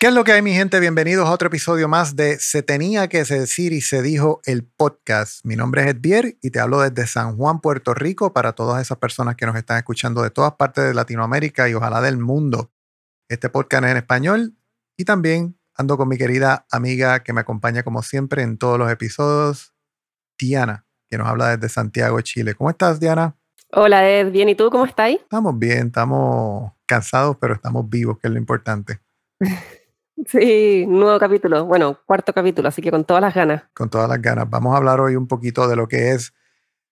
¿Qué es lo que hay, mi gente? Bienvenidos a otro episodio más de Se tenía que decir y se dijo el podcast. Mi nombre es Edvier y te hablo desde San Juan, Puerto Rico, para todas esas personas que nos están escuchando de todas partes de Latinoamérica y ojalá del mundo. Este podcast es en español y también ando con mi querida amiga que me acompaña como siempre en todos los episodios, Diana, que nos habla desde Santiago, Chile. ¿Cómo estás, Diana? Hola, Ed. Bien, ¿y tú cómo estás? Estamos bien, estamos cansados, pero estamos vivos, que es lo importante. Sí, nuevo capítulo, bueno, cuarto capítulo, así que con todas las ganas. Con todas las ganas. Vamos a hablar hoy un poquito de lo que es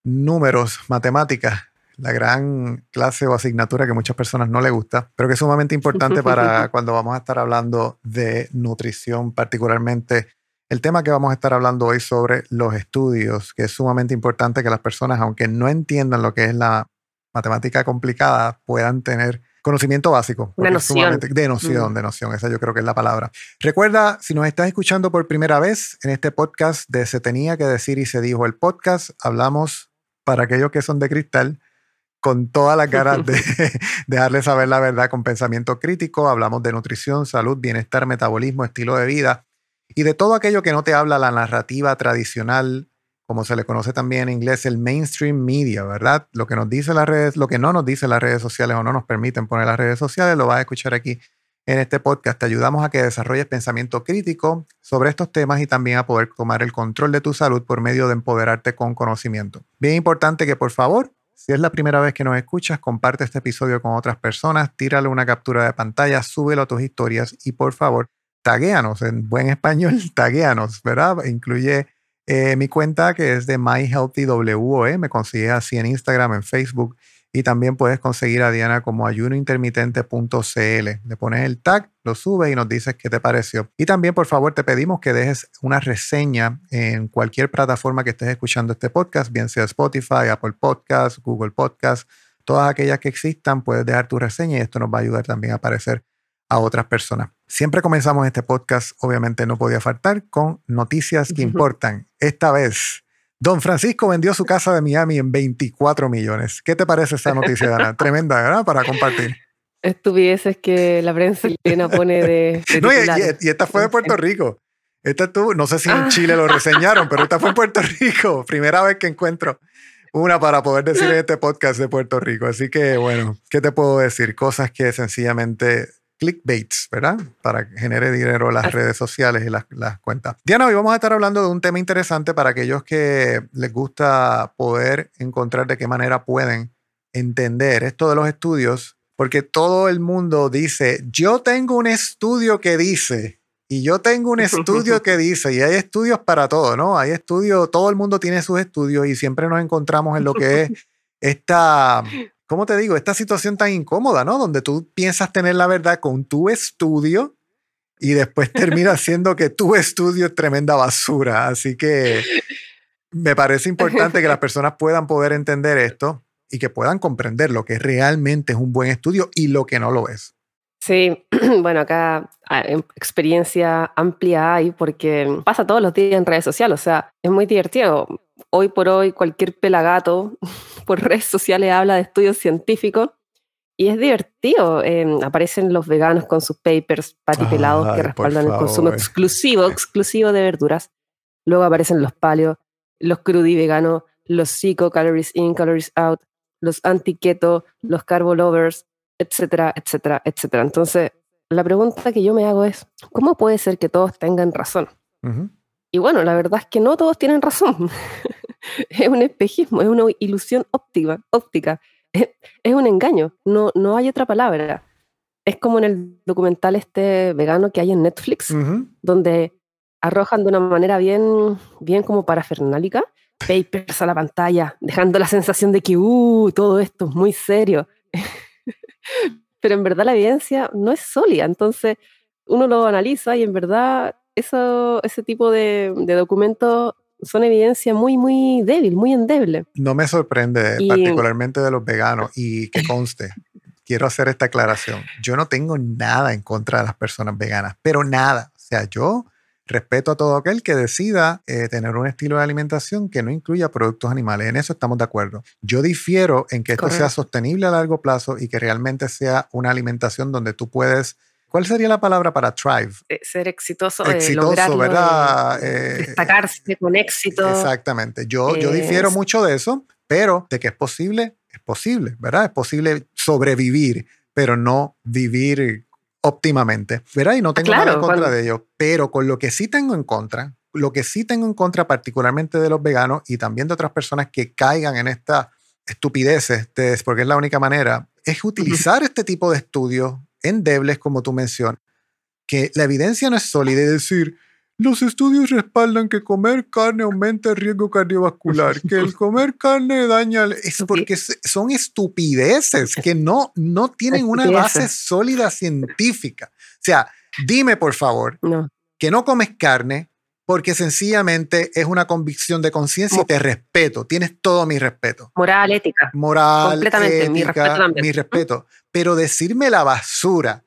números, matemáticas, la gran clase o asignatura que muchas personas no les gusta, pero que es sumamente importante para cuando vamos a estar hablando de nutrición, particularmente el tema que vamos a estar hablando hoy sobre los estudios, que es sumamente importante que las personas, aunque no entiendan lo que es la matemática complicada, puedan tener Conocimiento básico. De noción. De noción, mm. de noción. Esa yo creo que es la palabra. Recuerda, si nos estás escuchando por primera vez en este podcast de Se tenía que decir y se dijo el podcast, hablamos para aquellos que son de cristal con todas las ganas de dejarles saber la verdad con pensamiento crítico. Hablamos de nutrición, salud, bienestar, metabolismo, estilo de vida y de todo aquello que no te habla la narrativa tradicional como se le conoce también en inglés, el mainstream media, ¿verdad? Lo que nos dice las redes, lo que no nos dice las redes sociales o no nos permiten poner las redes sociales, lo vas a escuchar aquí en este podcast. Te ayudamos a que desarrolles pensamiento crítico sobre estos temas y también a poder tomar el control de tu salud por medio de empoderarte con conocimiento. Bien importante que por favor, si es la primera vez que nos escuchas, comparte este episodio con otras personas, tírale una captura de pantalla, súbelo a tus historias y por favor, taguéanos en buen español, taguéanos, ¿verdad? Incluye eh, mi cuenta que es de MyHealthyWOE, me consigues así en Instagram, en Facebook y también puedes conseguir a Diana como ayunointermitente.cl. Le pones el tag, lo subes y nos dices qué te pareció. Y también, por favor, te pedimos que dejes una reseña en cualquier plataforma que estés escuchando este podcast, bien sea Spotify, Apple Podcasts, Google Podcasts, todas aquellas que existan, puedes dejar tu reseña y esto nos va a ayudar también a aparecer a otras personas. Siempre comenzamos este podcast, obviamente no podía faltar, con noticias que importan. Esta vez, Don Francisco vendió su casa de Miami en 24 millones. ¿Qué te parece esa noticia, Ana? Tremenda, ¿verdad? Para compartir. Estuviese que la prensa chilena pone de. no, y, esta fue de Puerto Rico. Esta estuvo, no sé si en Chile lo reseñaron, pero esta fue en Puerto Rico. Primera vez que encuentro una para poder decir en este podcast de Puerto Rico. Así que, bueno, ¿qué te puedo decir? Cosas que sencillamente clickbaits, ¿verdad? Para que genere dinero las redes sociales y las, cuentas. Diana, hoy vamos a estar hablando de un tema interesante para aquellos que les gusta poder encontrar de qué manera pueden entender esto de los estudios, porque todo el mundo dice, yo tengo un estudio que dice, y yo tengo un estudio que dice, y hay estudios para todo, ¿no? Hay estudios, todo el mundo tiene sus estudios y siempre nos encontramos en lo que es esta ¿cómo te digo? Esta situación tan incómoda, ¿no? Donde tú piensas tener la verdad con tu estudio y después termina siendo que tu estudio es tremenda basura. Así que me parece importante que las personas puedan poder entender esto y que puedan comprender lo que realmente es un buen estudio y lo que no lo es. Sí, bueno, acá experiencia amplia hay porque pasa todos los días en redes sociales, o sea, es muy divertido. Hoy por hoy cualquier pelagato por redes sociales habla de estudios científicos y es divertido. Em, aparecen los veganos con sus papers patipelados que respaldan el consumo exclusivo, exclusivo de verduras. Luego aparecen los paleos, los crudi veganos, los psico, calories in, calories out, los anti-keto, los carbo lovers, etcétera, etcétera, etcétera. Entonces, la pregunta que yo me hago es, ¿cómo puede ser que todos tengan razón? Y bueno, la verdad es que no todos tienen razón. es un espejismo, es una ilusión óptica, óptica. Es, un engaño, no, no hay otra palabra. Es como en el documental este vegano que hay en Netflix, donde arrojan de una manera bien, bien como parafernálica papers a la pantalla, dejando la sensación de que, uh, todo esto es muy serio. Pero en verdad la evidencia no es sólida, entonces uno lo analiza y en verdad eso, ese tipo de, documentos son evidencia muy, muy débil, muy endeble. No me sorprende particularmente de los veganos y que conste, quiero hacer esta aclaración. Yo no tengo nada en contra de las personas veganas, pero nada. O sea, yo respeto a todo aquel que decida eh, tener un estilo de alimentación que no incluya productos animales. En eso estamos de acuerdo. Yo difiero en que esto sea sostenible a largo plazo y que realmente sea una alimentación donde tú puedes ¿Cuál sería la palabra para thrive? Eh, ser exitoso, eh, exitoso, ¿verdad? destacarse con éxito. Exactamente. Yo, yo difiero mucho de eso, pero de que es posible, es posible, ¿verdad? Es posible sobrevivir, pero no vivir óptimamente, ¿verdad? Y no tengo nada en contra de ello, pero con lo que sí tengo en contra, lo que sí tengo en contra particularmente de los veganos y también de otras personas que caigan en esta estupideces, porque es la única manera, es utilizar este tipo de estudios endebles, como tú mencionas, que la evidencia no es sólida y decir, los estudios respaldan que comer carne aumenta el riesgo cardiovascular, que el comer carne daña... Es porque son estupideces que no, no tienen una base sólida científica. O sea, dime por favor que no comes carne porque sencillamente es una convicción de conciencia y te respeto. Tienes todo mi respeto. Moral, ética. Moral, Completamente. mi respeto Mi respeto. Pero decirme la basura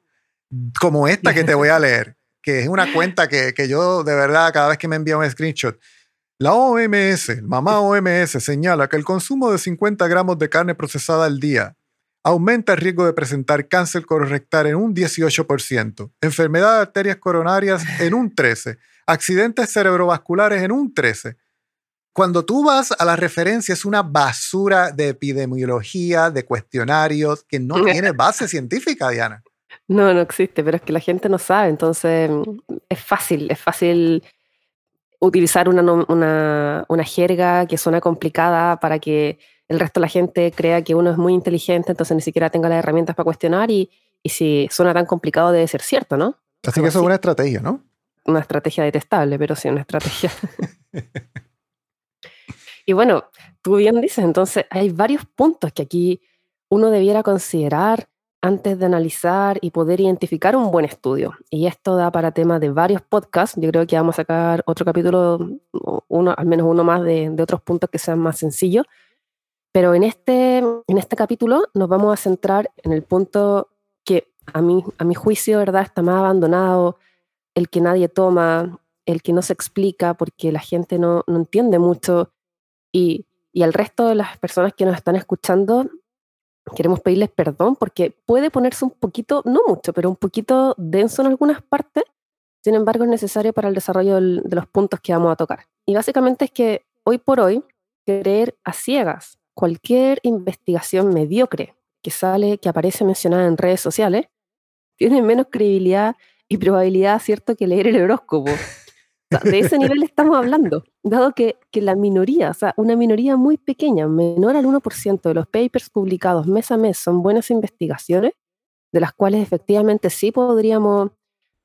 como esta que te voy a leer que es una cuenta que, que, yo de verdad cada vez que me envía un screenshot, la OMS, mamá OMS, señala que el consumo de 50 gramos de carne procesada al día aumenta el riesgo de presentar cáncer colorectal en un 18%, enfermedad de arterias coronarias en un 13%, accidentes cerebrovasculares en un 13%. Cuando tú vas a la referencia es una basura de epidemiología, de cuestionarios que no tiene base científica, Diana. No, no existe, pero es que la gente no sabe, entonces es fácil, es fácil utilizar una, una, una, jerga que suena complicada para que el resto de la gente crea que uno es muy inteligente, entonces ni siquiera tenga las herramientas para cuestionar y, y si suena tan complicado debe ser cierto, ¿no? Así que eso es una estrategia, ¿no? Una estrategia detestable, pero sí una estrategia. y bueno, tú bien dices, entonces hay varios puntos que aquí uno debiera considerar antes de analizar y poder identificar un buen estudio. Y esto da para tema de varios podcasts. Yo creo que vamos a sacar otro capítulo, uno, al menos uno más de, otros puntos que sean más sencillos. Pero en este, en este capítulo nos vamos a centrar en el punto que a mí a mi juicio, ¿verdad?, está más abandonado, el que nadie toma, el que no se explica porque la gente no, no entiende mucho y, al resto de las personas que nos están escuchando queremos pedirles perdón porque puede ponerse un poquito, no mucho, pero un poquito denso en algunas partes, sin embargo es necesario para el desarrollo de los puntos que vamos a tocar. Y básicamente es que hoy por hoy, creer a ciegas cualquier investigación mediocre que sale, que aparece mencionada en redes sociales, tiene menos credibilidad y probabilidad, ¿cierto?, que leer el horóscopo de ese nivel estamos hablando, dado que, que, la minoría, o sea, una minoría muy pequeña, menor al 1% de los papers publicados mes a mes son buenas investigaciones, de las cuales efectivamente sí podríamos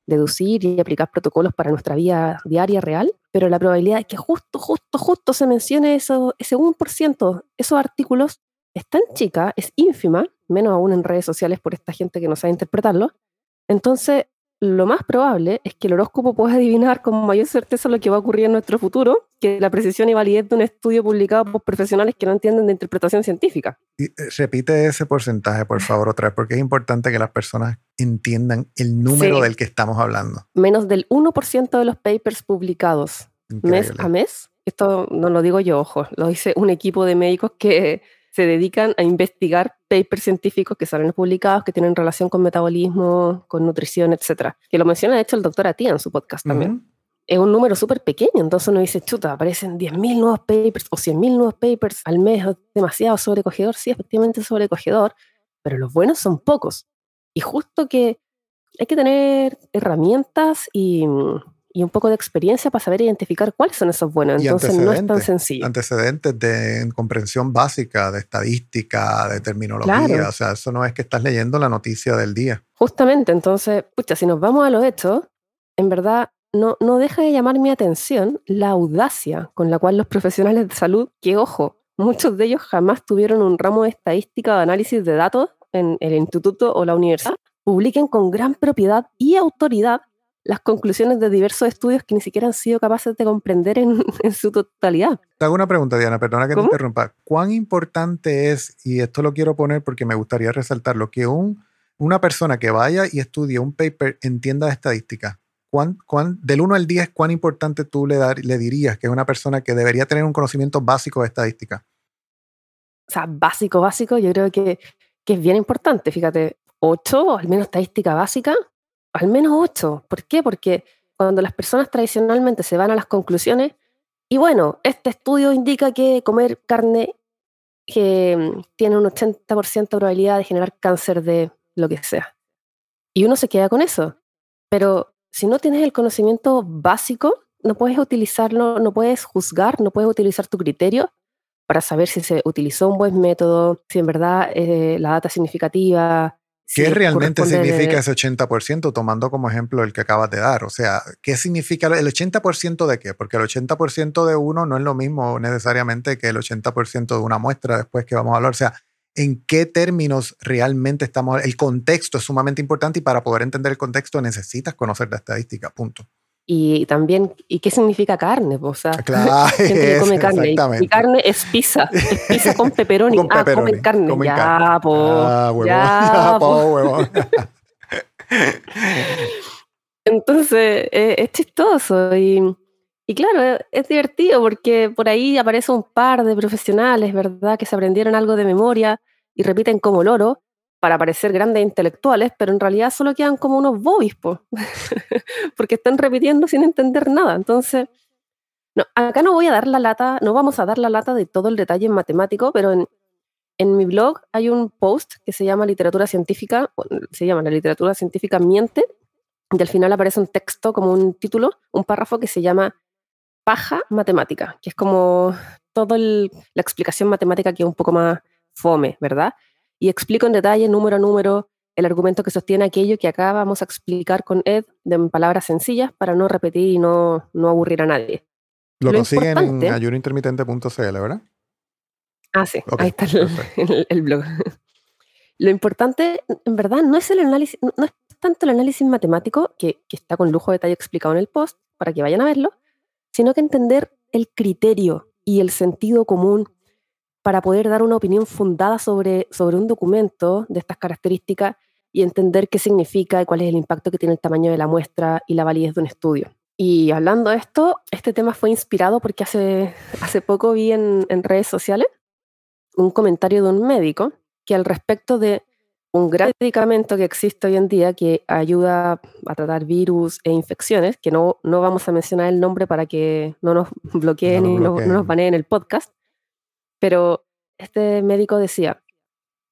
deducir y aplicar protocolos para nuestra vida diaria real, pero la probabilidad de que justo, justo, justo se mencione eso, ese 1%, esos artículos, es tan chica, es ínfima, menos aún en redes sociales por esta gente que no sabe interpretarlo. Entonces, lo más probable es que el horóscopo pueda adivinar con mayor certeza lo que va a ocurrir en nuestro futuro que la precisión y validez de un estudio publicado por profesionales que no entienden de interpretación científica. Y, eh, repite ese porcentaje, por favor, otra vez, porque es importante que las personas entiendan el número del que estamos hablando. Menos del 1% de los papers publicados mes a mes. Esto no lo digo yo, ojo, lo dice un equipo de médicos que se dedican a investigar papers científicos que salen publicados, que tienen relación con metabolismo, con nutrición, etc. Que lo menciona, de hecho, el doctor Atia en su podcast también. Es un número súper pequeño, entonces uno dice, chuta, aparecen 10.000 nuevos papers o 100.000 nuevos papers al mes, demasiado sobrecogedor. Sí, efectivamente sobrecogedor, pero los buenos son pocos. Y justo que hay que tener herramientas y, y un poco de experiencia para saber identificar cuáles son esos buenos. Entonces no es tan sencillo. Antecedentes de comprensión básica, de estadística, de terminología. O sea, eso no es que estás leyendo la noticia del día. Justamente, entonces, pucha, si nos vamos a los hechos, en verdad no, no deja de llamar mi atención la audacia con la cual los profesionales de salud, que ojo, muchos de ellos jamás tuvieron un ramo de estadística o de análisis de datos en el instituto o la universidad, publiquen con gran propiedad y autoridad las conclusiones de diversos estudios que ni siquiera han sido capaces de comprender en, su totalidad. Te hago una pregunta, Diana, perdona que te interrumpa. ¿Cuán importante es, y esto lo quiero poner porque me gustaría resaltarlo, que un, una persona que vaya y estudie un paper entienda de estadística? ¿Cuán, cuán, del 1 al 10, ¿cuán importante tú le, dar, le dirías que es una persona que debería tener un conocimiento básico de estadística? O sea, básico, básico, yo creo que, que es bien importante. Fíjate, 8, al menos estadística básica, al menos ocho. ¿Por qué? Porque cuando las personas tradicionalmente se van a las conclusiones, y bueno, este estudio indica que comer carne mm, tiene un 80% de probabilidad de generar cáncer de lo que sea. Y uno se queda con eso. Pero si no tienes el conocimiento básico, no puedes utilizarlo, no puedes juzgar, no puedes utilizar tu criterio para saber si se utilizó un buen método, si en verdad eh, la data significativa, ¿Qué realmente significa ese 80% tomando como ejemplo el que acabas de dar? O sea, ¿qué significa el 80% de qué? Porque el 80% de uno no es lo mismo necesariamente que el 80% de una muestra después que vamos a hablar. O sea, ¿en qué términos realmente estamos? El contexto es sumamente importante y para poder entender el contexto necesitas conocer la estadística, punto y también, ¿y qué significa carne? O sea, claro, gente que come carne. Y carne es pizza, es pizza con pepperoni. ah, comen carne. ya, po. ya, po, Entonces, eh, es chistoso y, y claro, es divertido porque por ahí aparece un par de profesionales, ¿verdad? Que se aprendieron algo de memoria y repiten como loro para parecer grandes intelectuales, pero en realidad solo quedan como unos bobis, porque están repitiendo sin entender nada. Entonces, no, acá no voy a dar la lata, no vamos a dar la lata de todo el detalle en matemático, pero en, en mi blog hay un post que se llama Literatura Científica, se llama La literatura científica miente, y al final aparece un texto como un título, un párrafo que se llama Paja Matemática, que es como toda la explicación matemática que es un poco más fome, ¿verdad? Y explico en detalle, número a número, el argumento que sostiene aquello que acá vamos a explicar con Ed de palabras sencillas para no repetir y no, no aburrir a nadie. Lo, consiguen en ayunointermitente.cl, ¿verdad? Ah, sí, ahí está el, blog. Lo importante, en verdad, no es el análisis, no es tanto el análisis matemático, que, que está con lujo de detalle explicado en el post, para que vayan a verlo, sino que entender el criterio y el sentido común para poder dar una opinión fundada sobre, sobre un documento de estas características y entender qué significa y cuál es el impacto que tiene el tamaño de la muestra y la validez de un estudio. Y hablando de esto, este tema fue inspirado porque hace, hace poco vi en, en redes sociales un comentario de un médico que al respecto de un gran medicamento que existe hoy en día que ayuda a tratar virus e infecciones, que no, no vamos a mencionar el nombre para que no nos bloqueen y no, no, nos baneen el podcast, pero este médico decía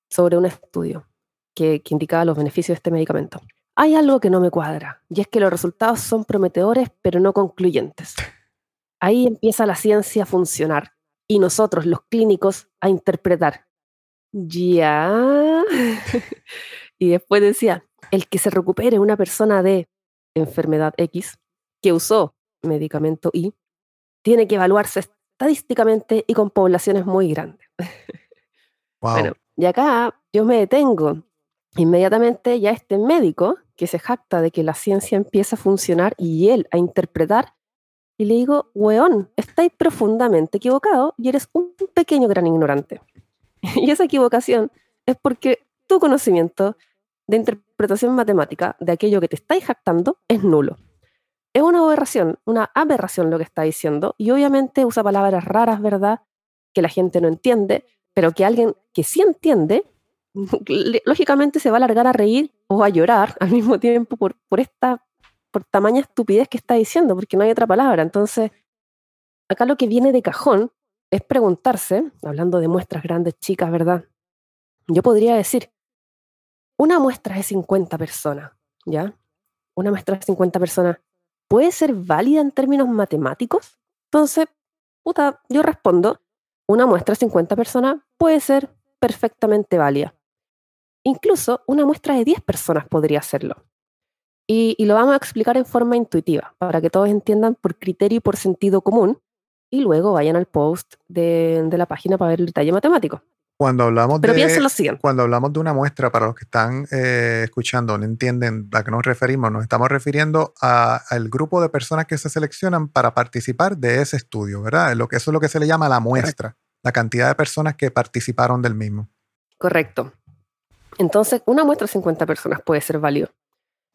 sobre un estudio que, indicaba los beneficios de este medicamento. Hay algo que no me cuadra, y es que los resultados son prometedores, pero no concluyentes. Ahí empieza la ciencia a funcionar y nosotros, los clínicos, a interpretar. Ya. y después decía, el que se recupere una persona de enfermedad X que usó medicamento Y, tiene que evaluarse estadísticamente y con poblaciones muy grandes. Bueno, y acá yo me detengo. Inmediatamente ya este médico que se jacta de que la ciencia empieza a funcionar y él a interpretar, y le digo, weón, estáis profundamente equivocado y eres un pequeño gran ignorante. y esa equivocación es porque tu conocimiento de interpretación matemática de aquello que te estáis jactando es nulo es una aberración, una aberración lo que está diciendo, y obviamente usa palabras raras, ¿verdad? Que la gente no entiende, pero que alguien que sí entiende, lógicamente se va a largar a reír o a llorar al mismo tiempo por, esta, por tamaña estupidez que está diciendo, porque no hay otra palabra. Entonces, acá lo que viene de cajón es preguntarse, hablando de muestras grandes, chicas, ¿verdad? Yo podría decir, una muestra de 50 personas, ¿ya? Una muestra de 50 personas, ¿puede ser válida en términos matemáticos? Entonces, puta, yo respondo, una muestra de 50 personas puede ser perfectamente válida. Incluso una muestra de 10 personas podría hacerlo. Y, lo vamos a explicar en forma intuitiva, para que todos entiendan por criterio y por sentido común, y luego vayan al post de, la página para ver el detalle matemático. Cuando hablamos Pero de, lo siguiente. Cuando hablamos de una muestra, para los que están eh, escuchando, no entienden a qué nos referimos, nos estamos refiriendo al grupo de personas que se seleccionan para participar de ese estudio, ¿verdad? Lo que, eso es lo que se le llama la muestra, la cantidad de personas que participaron del mismo. Correcto. Entonces, una muestra de 50 personas puede ser válido.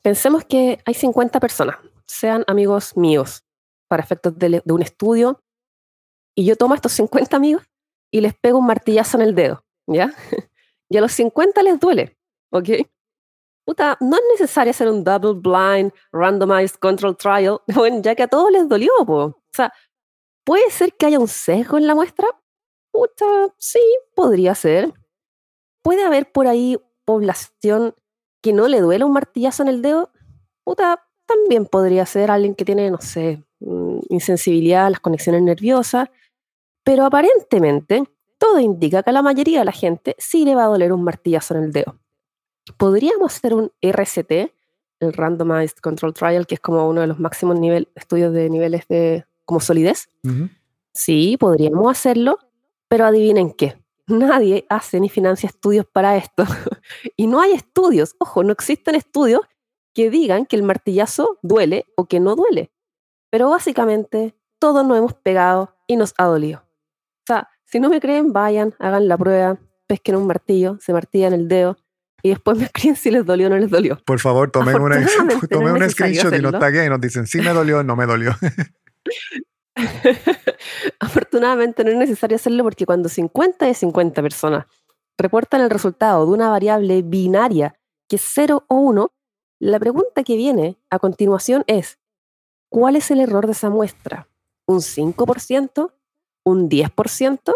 Pensemos que hay 50 personas, sean amigos míos, para efectos de, un estudio, y yo tomo a estos 50 amigos y les pego un martillazo en el dedo, ¿ya? y a los 50 les duele, ¿ok? Puta, no es necesario hacer un double blind, randomized control trial, ya que a todos les dolió, O sea, ¿puede ser que haya un sesgo en la muestra? Puta, sí, podría ser. Puede haber por ahí población que no le duele un martillazo en el dedo, puta, también podría ser alguien que tiene, no sé, mm, insensibilidad a las conexiones nerviosas, pero aparentemente todo indica que a la mayoría de la gente sí le va a doler un martillazo en el dedo. Podríamos hacer un RCT, el Randomized Control Trial, que es como uno de los máximos nivel, estudios de niveles de como solidez. Sí, podríamos hacerlo, pero adivinen qué. Nadie hace ni financia estudios para esto. y no hay estudios, ojo, no existen estudios que digan que el martillazo duele o que no duele. Pero básicamente todos nos hemos pegado y nos ha dolido. Si no me creen, vayan, hagan la prueba, pesquen un martillo, se martillan el dedo y después me escriben si les dolió o no les dolió. Por favor, tomen, una, un screenshot y nos taguen y nos dicen si me dolió o no me dolió. Afortunadamente no es necesario hacerlo porque cuando 50 de 50 personas reportan el resultado de una variable binaria que es 0 o 1, la pregunta que viene a continuación es, ¿cuál es el error de esa muestra? ¿Un 5%? ¿Un 10%?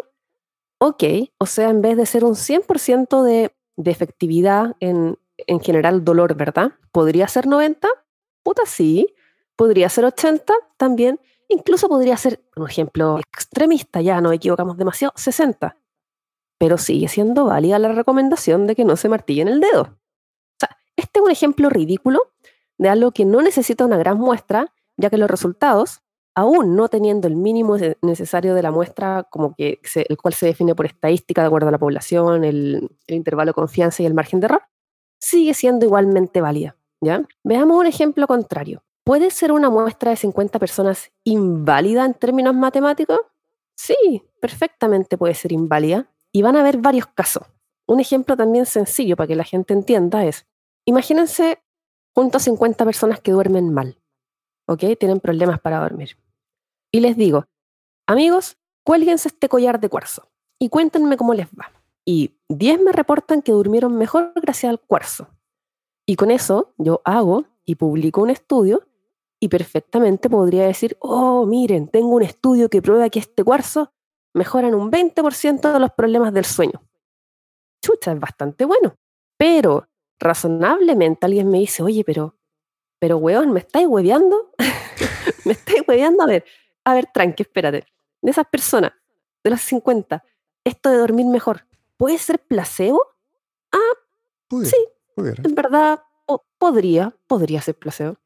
Ok, o sea, en vez de ser un 100% de, de efectividad en, en general dolor, ¿verdad? ¿Podría ser 90? Puta, sí. ¿Podría ser 80? También. Incluso podría ser, por ejemplo, extremista, ya no equivocamos demasiado, 60. Pero sigue siendo válida la recomendación de que no se martillen el dedo. O sea, este es un ejemplo ridículo de algo que no necesita una gran muestra, ya que los resultados, aún no teniendo el mínimo necesario de la muestra, como que el cual se define por estadística de acuerdo a la población, el, intervalo de confianza y el margen de error, sigue siendo igualmente válida. ¿ya? Veamos un ejemplo contrario. ¿Puede ser una muestra de 50 personas inválida en términos matemáticos? Sí, perfectamente puede ser inválida. Y van a haber varios casos. Un ejemplo también sencillo para que la gente entienda es, imagínense junto a 50 personas que duermen mal, ¿ok? Tienen problemas para dormir. Y les digo, amigos, cuélguense este collar de cuarzo y cuéntenme cómo les va. Y 10 me reportan que durmieron mejor gracias al cuarzo. Y con eso yo hago y publico un estudio y perfectamente podría decir, oh, miren, tengo un estudio que prueba que este cuarzo mejora en un 20% de los problemas del sueño. Chucha, es bastante bueno. Pero razonablemente alguien me dice, oye, pero, pero weón, ¿me estáis hueveando? ¿Me estáis hueveando? A ver, a ver, tranqui, espérate. De esas personas, de las 50, esto de dormir mejor, ¿puede ser placebo? Ah, sí, en verdad podría, podría ser placebo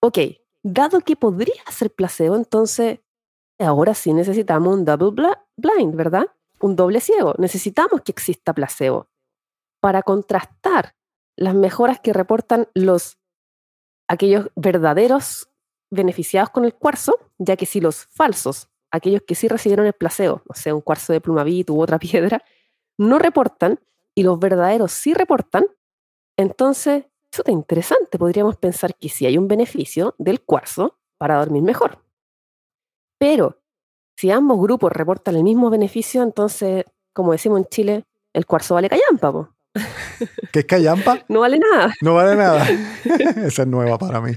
ok, dado que podría ser placebo, entonces ahora sí necesitamos un double blind, ¿verdad? Un doble ciego. Necesitamos que exista placebo para contrastar las mejoras que reportan los aquellos verdaderos beneficiados con el cuarzo, ya que si los falsos, aquellos que sí recibieron el placebo, o sea, un cuarzo de plumavit u otra piedra, no reportan y los verdaderos sí reportan, entonces eso es interesante. Podríamos pensar que sí hay un beneficio del cuarzo para dormir mejor. Pero si ambos grupos reportan el mismo beneficio, entonces, como decimos en Chile, el cuarzo vale callampa. ¿Qué es callampa? No vale nada. No vale nada. Esa es nueva para mí.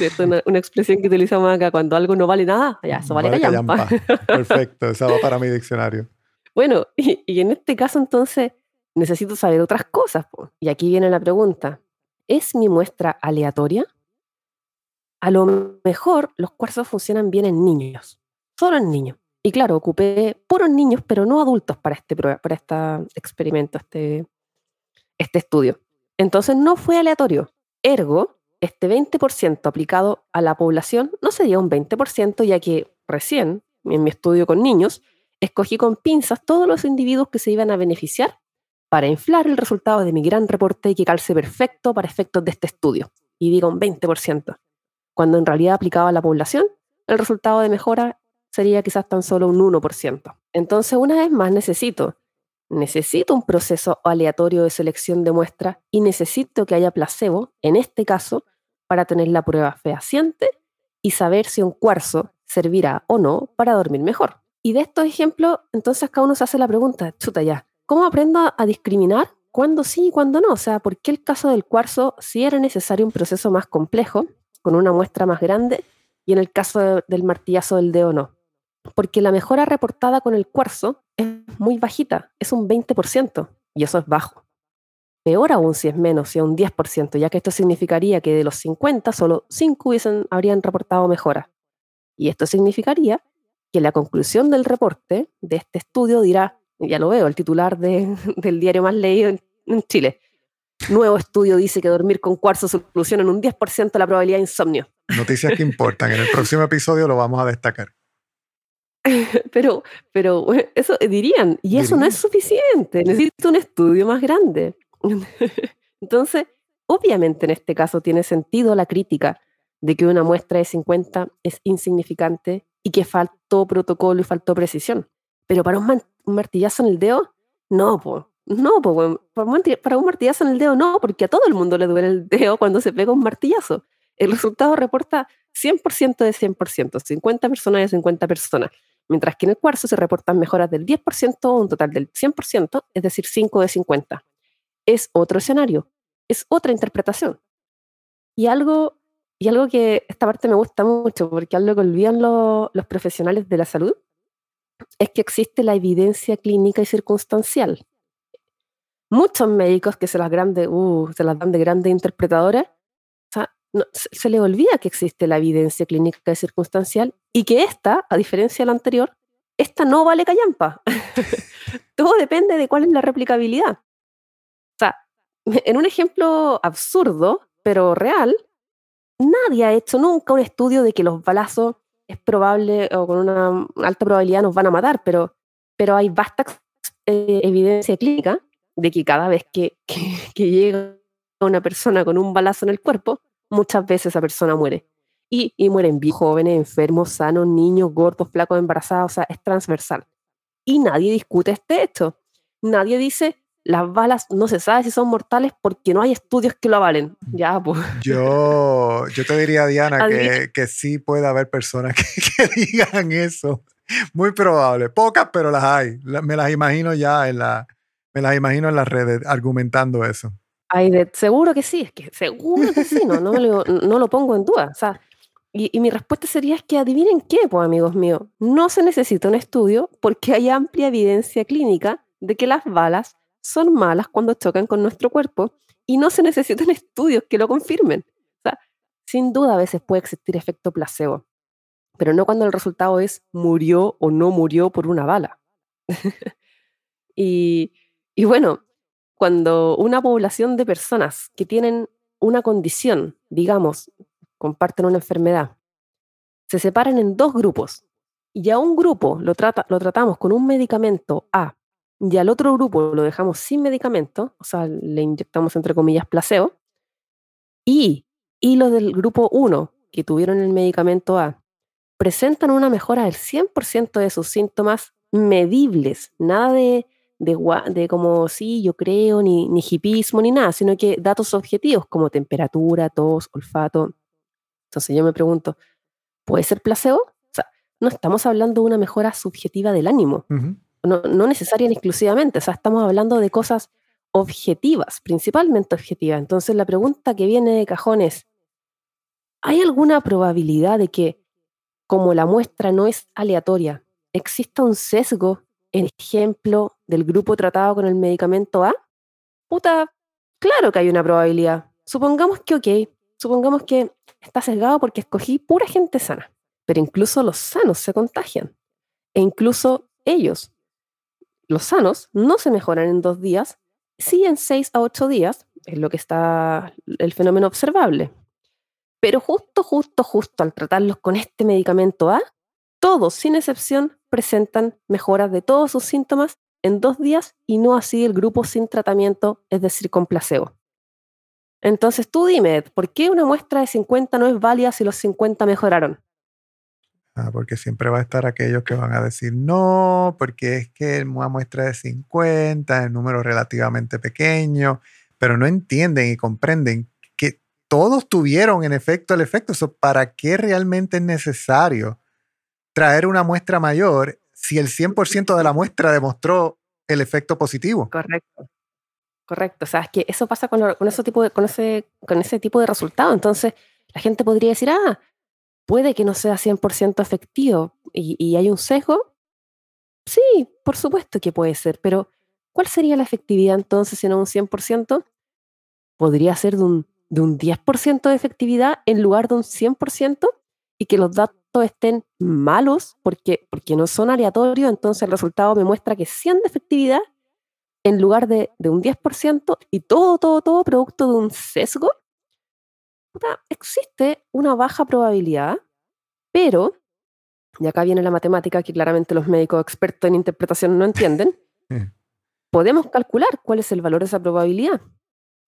Es una, expresión que utilizamos acá cuando algo no vale nada. Ya, eso vale, callampa. Perfecto, esa va para mi diccionario. Bueno, y en este caso entonces necesito saber otras cosas. Y aquí viene la pregunta. ¿es mi muestra aleatoria? A lo mejor los cuarzos funcionan bien en niños, solo en niños. Y claro, ocupé puros niños, pero no adultos para este, para este experimento, este, este estudio. Entonces no fue aleatorio. Ergo, este 20% aplicado a la población no sería un 20%, ya que recién, en mi estudio con niños, escogí con pinzas todos los individuos que se iban a beneficiar para inflar el resultado de mi gran reporte y que calce perfecto para efectos de este estudio. Y digo un 20%. Cuando en realidad aplicado a la población, el resultado de mejora sería quizás tan solo un 1%. Entonces, una vez más, necesito, necesito un proceso aleatorio de selección de muestras y necesito que haya placebo, en este caso, para tener la prueba fehaciente y saber si un cuarzo servirá o no para dormir mejor. Y de estos ejemplos, entonces cada uno se hace la pregunta, chuta ya, ¿cómo aprendo a discriminar cuándo sí y cuándo no? O sea, ¿por qué el caso del cuarzo sí era necesario un proceso más complejo, con una muestra más grande, y en el caso del martillazo del dedo no? Porque la mejora reportada con el cuarzo es muy bajita, es un 20%, y eso es bajo. Peor aún si es menos, si es un 10%, ya que esto significaría que de los 50, solo 5 hubiesen, habrían reportado mejora. Y esto significaría que la conclusión del reporte de este estudio dirá, ya lo veo, el titular del diario más leído en, Chile. Nuevo estudio dice que dormir con cuarzo soluciona en un 10% la probabilidad de insomnio. Noticias que importan. En el próximo episodio lo vamos a destacar. pero, pero eso dirían, y eso no es suficiente, necesito un estudio más grande. Entonces, obviamente en este caso tiene sentido la crítica de que una muestra de 50 es insignificante y que faltó protocolo y faltó precisión. Pero para un, martillazo en el dedo, no, pues. No, para un martillazo en el dedo no, porque a todo el mundo le duele el dedo cuando se pega un martillazo. El resultado reporta 100% de 100%, 50 personas de 50 personas, mientras que en el cuarzo se reportan mejoras del 10% o un total del 100%, es decir, 5 de 50. Es otro escenario, es otra interpretación. Y algo y algo que esta parte me gusta mucho, porque algo que olvidan los profesionales de la salud, es que existe la evidencia clínica y circunstancial. Muchos médicos que se las, uh, se las dan de grandes interpretadoras, se, les olvida que existe la evidencia clínica y circunstancial y que esta, a diferencia de la anterior, esta no vale callampa. Todo depende de cuál es la replicabilidad. O sea, en un ejemplo absurdo, pero real, nadie ha hecho nunca un estudio de que los balazos es probable o con una alta probabilidad nos van a matar, pero, pero hay vasta eh, evidencia clínica de que cada vez que, que, llega una persona con un balazo en el cuerpo, muchas veces esa persona muere. Y, y mueren jóvenes, enfermos, sanos, niños, gordos, flacos, embarazados, o sea, es transversal. Y nadie discute este hecho. Nadie dice, las balas no se sabe si son mortales porque no hay estudios que lo avalen. Ya, pues. Yo, yo te diría, Diana, que, que, sí puede haber personas que, digan eso. Muy probable. Pocas, pero las hay. Me las imagino ya en la, me las imagino en las redes argumentando eso. Hay de, seguro que sí, es que seguro que sí, no, no, lo, no lo pongo en duda. O sea, y, y, mi respuesta sería que adivinen qué, pues amigos míos, no se necesita un estudio porque hay amplia evidencia clínica de que las balas son malas cuando chocan con nuestro cuerpo y no se necesitan estudios que lo confirmen. O sea, sin duda a veces puede existir efecto placebo, pero no cuando el resultado es murió o no murió por una bala. y, y bueno, cuando una población de personas que tienen una condición, digamos, comparten una enfermedad, se separan en dos grupos y a un grupo lo, trata, lo tratamos con un medicamento A y al otro grupo lo dejamos sin medicamento, o sea, le inyectamos entre comillas placebo, y, y los del grupo 1, que tuvieron el medicamento A, presentan una mejora del 100% de sus síntomas medibles, nada de, de, de, como sí, yo creo, ni, ni hipismo, ni nada, sino que datos objetivos como temperatura, tos, olfato. Entonces yo me pregunto, ¿puede ser placebo? O sea, no estamos hablando de una mejora subjetiva del ánimo no, no necesaria ni exclusivamente, o sea, estamos hablando de cosas objetivas, principalmente objetivas. Entonces la pregunta que viene de cajón es, ¿hay alguna probabilidad de que, como la muestra no es aleatoria, exista un sesgo, en ejemplo, del grupo tratado con el medicamento A? Puta, claro que hay una probabilidad. supongamos que, ok, supongamos que está sesgado porque escogí pura gente sana, pero incluso los sanos se contagian. E incluso ellos, los sanos, no se mejoran en dos días, sí en seis a ocho días, es lo que está el fenómeno observable. Pero justo, justo, justo al tratarlos con este medicamento A, todos, sin excepción, presentan mejoras de todos sus síntomas en dos días y no así el grupo sin tratamiento, es decir, con placebo. Entonces tú dime, ¿por qué una muestra de 50 no es válida si los 50 mejoraron? Ah, porque siempre va a estar aquellos que van a decir no, porque es que una muestra de 50 es un número relativamente pequeño, pero no entienden y comprenden que todos tuvieron en efecto el efecto. ¿Para qué realmente es necesario traer una muestra mayor si el 100% de la muestra demostró el efecto positivo? Correcto. Correcto. O sea, es que eso pasa con, ese, tipo de, con, ese, con ese tipo de resultado. Entonces, la gente podría decir, ah, puede que no sea 100% efectivo y, y hay un sesgo. Sí, por supuesto que puede ser, pero ¿cuál sería la efectividad entonces si no un 100%? Podría ser de un, de un 10% de efectividad en lugar de un 100% y que los estén malos porque, porque no son aleatorios, entonces el resultado me muestra que 100 de efectividad en lugar de, de un 10% y todo, todo, todo producto de un sesgo, existe una baja probabilidad, pero, y acá viene la matemática que claramente los médicos expertos en interpretación no entienden, podemos calcular cuál es el valor de esa probabilidad.